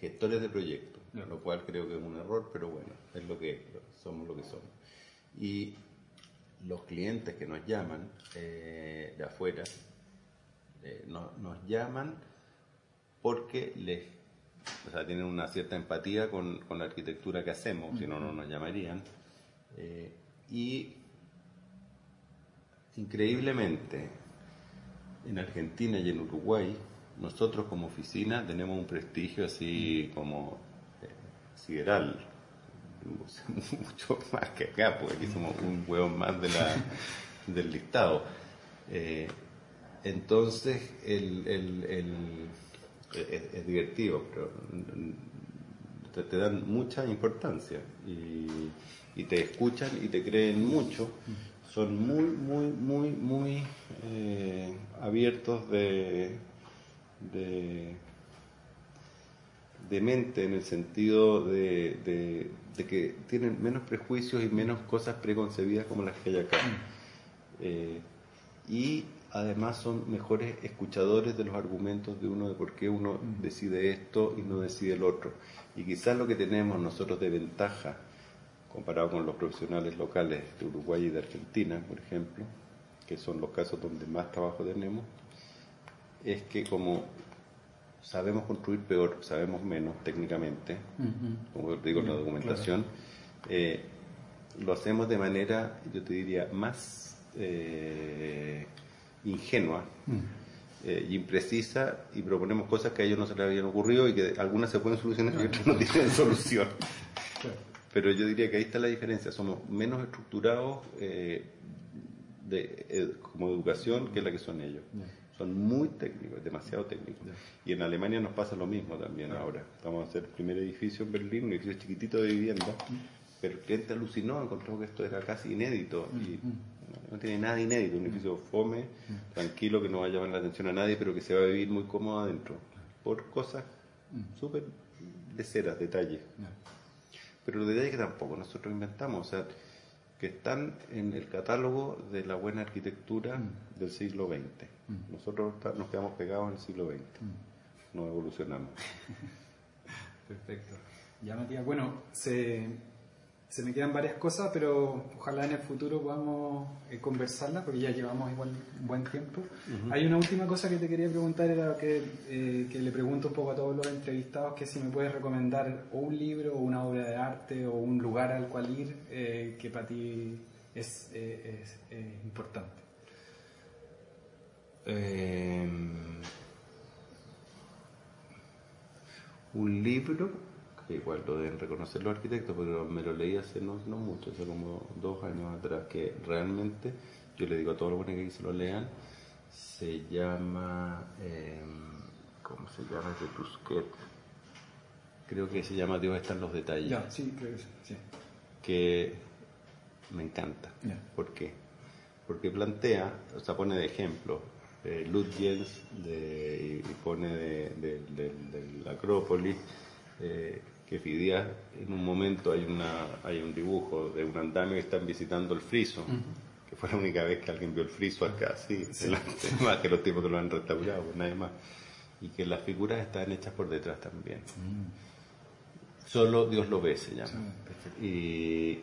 gestores de proyectos, lo cual creo que es un error, pero bueno, es lo que somos lo que somos. Y los clientes que nos llaman eh, de afuera, nos llaman porque les, o sea, tienen una cierta empatía con, la arquitectura que hacemos, si no, no nos llamarían. Eh, y increíblemente, en Argentina y en Uruguay, nosotros como oficina tenemos un prestigio así como eh, sideral, mucho más que acá, porque aquí somos un huevo más de la, del listado. Eh, entonces, el, es, divertido, pero te, dan mucha importancia y, te escuchan y te creen mucho. Son muy, muy, muy, muy eh, abiertos de, de, mente en el sentido de, que tienen menos prejuicios y menos cosas preconcebidas como las que hay acá. Eh, y además son mejores escuchadores de los argumentos de uno de por qué uno decide esto y no decide el otro. Y quizás lo que tenemos nosotros de ventaja, comparado con los profesionales locales de Uruguay y de Argentina, por ejemplo, que son los casos donde más trabajo tenemos, es que como sabemos construir peor, sabemos menos técnicamente, como digo en la documentación, eh, lo hacemos de manera, yo te diría, más eh, ingenua. Eh, y imprecisa y proponemos cosas que a ellos no se les habían ocurrido y que algunas se pueden solucionar y otras no tienen solución. Pero yo diría que ahí está la diferencia, somos menos estructurados eh, de, eh, como educación que la que son ellos. Son muy técnicos, demasiado técnicos. Y en Alemania nos pasa lo mismo también ahora. Estamos a hacer el primer edificio en Berlín, un edificio chiquitito de vivienda, mm. pero el cliente alucinó, encontró que esto era casi inédito. Y, mm, no tiene nada inédito, un edificio fome, tranquilo, que no va a llamar la atención a nadie, pero que se va a vivir muy cómodo adentro, por cosas súper de ceras, detalles. Pero los detalles que tampoco nosotros inventamos, o sea, que están en el catálogo de la buena arquitectura del siglo XX. Nosotros nos quedamos pegados en el siglo XX, no evolucionamos. Perfecto. Ya Matías, bueno, se se me quedan varias cosas, pero ojalá en el futuro podamos eh, conversarlas, porque ya llevamos igual un buen tiempo. Hay una última cosa que te quería preguntar, era que, eh, que le pregunto un poco a todos los entrevistados, que si me puedes recomendar o un libro, o una obra de arte, o un lugar al cual ir eh, que para ti es, es importante. un libro igual lo deben reconocer los arquitectos, pero me lo leí hace no, no mucho, hace como dos años atrás, que realmente, yo le digo a todos los buenos que se lo lean, se llama, eh, ¿cómo se llama? De Tusquet. Creo que se llama Dios está en los detalles. Ya, sí, creo que sí. Que me encanta. ¿Por qué? Porque plantea, o sea, pone de ejemplo eh, de, y pone de, de, la Acrópolis, eh, que Fidias en un momento hay una hay un dibujo de un andamio que están visitando el friso, que fue la única vez que alguien vio el friso acá, sí, más que los tipos que lo han restaurado, pues, nadie más. Y que las figuras están hechas por detrás también. Mm. Solo Dios lo ve, se llama. y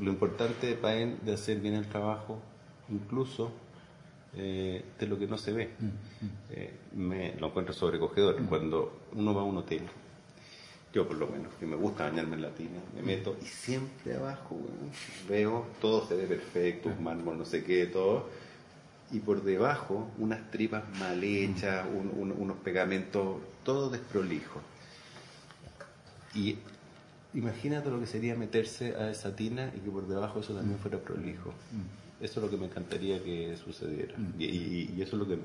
lo importante de Paen de hacer bien el trabajo, incluso eh, de lo que no se ve. Mm, mm. Eh, me lo encuentro sobrecogedor. Cuando uno va a un hotel, yo por lo menos, que me gusta bañarme en la tina, me meto y siempre abajo veo, todo se ve perfecto, un mármol, no sé qué, todo. Y por debajo unas tripas mal hechas, unos pegamentos, todo desprolijo. Y imagínate lo que sería meterse a esa tina y que por debajo eso también fuera prolijo. Eso es lo que me encantaría que sucediera. Y, eso es lo que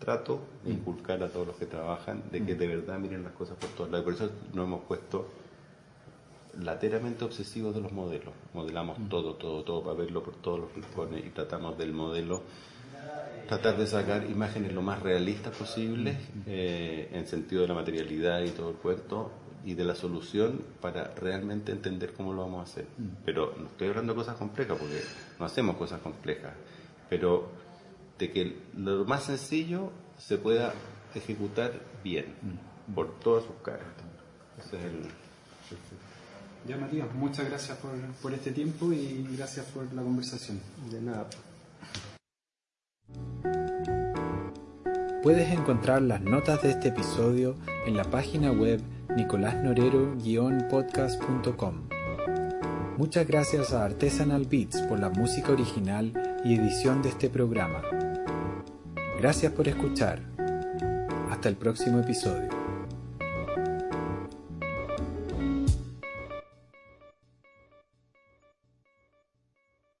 trato de inculcar a todos los que trabajan, de que de verdad miren las cosas por todos lados. Por eso nos hemos puesto lateralmente obsesivos de los modelos. Modelamos todo, todo, todo para verlo por todos los rincones y tratamos del modelo tratar de sacar imágenes lo más realistas posibles eh, en sentido de la materialidad y todo el cuento y de la solución para realmente entender cómo lo vamos a hacer. Pero no estoy hablando de cosas complejas porque no hacemos cosas complejas, pero de que lo más sencillo se pueda ejecutar bien por todas sus caras. Ese es el, ya Matías, muchas gracias por, por este tiempo y gracias por la conversación. De nada. Puedes encontrar las notas de este episodio en la página web nicolásnorero-podcast.com. Muchas gracias a Artisanal Beats por la música original y edición de este programa. Gracias por escuchar. Hasta el próximo episodio.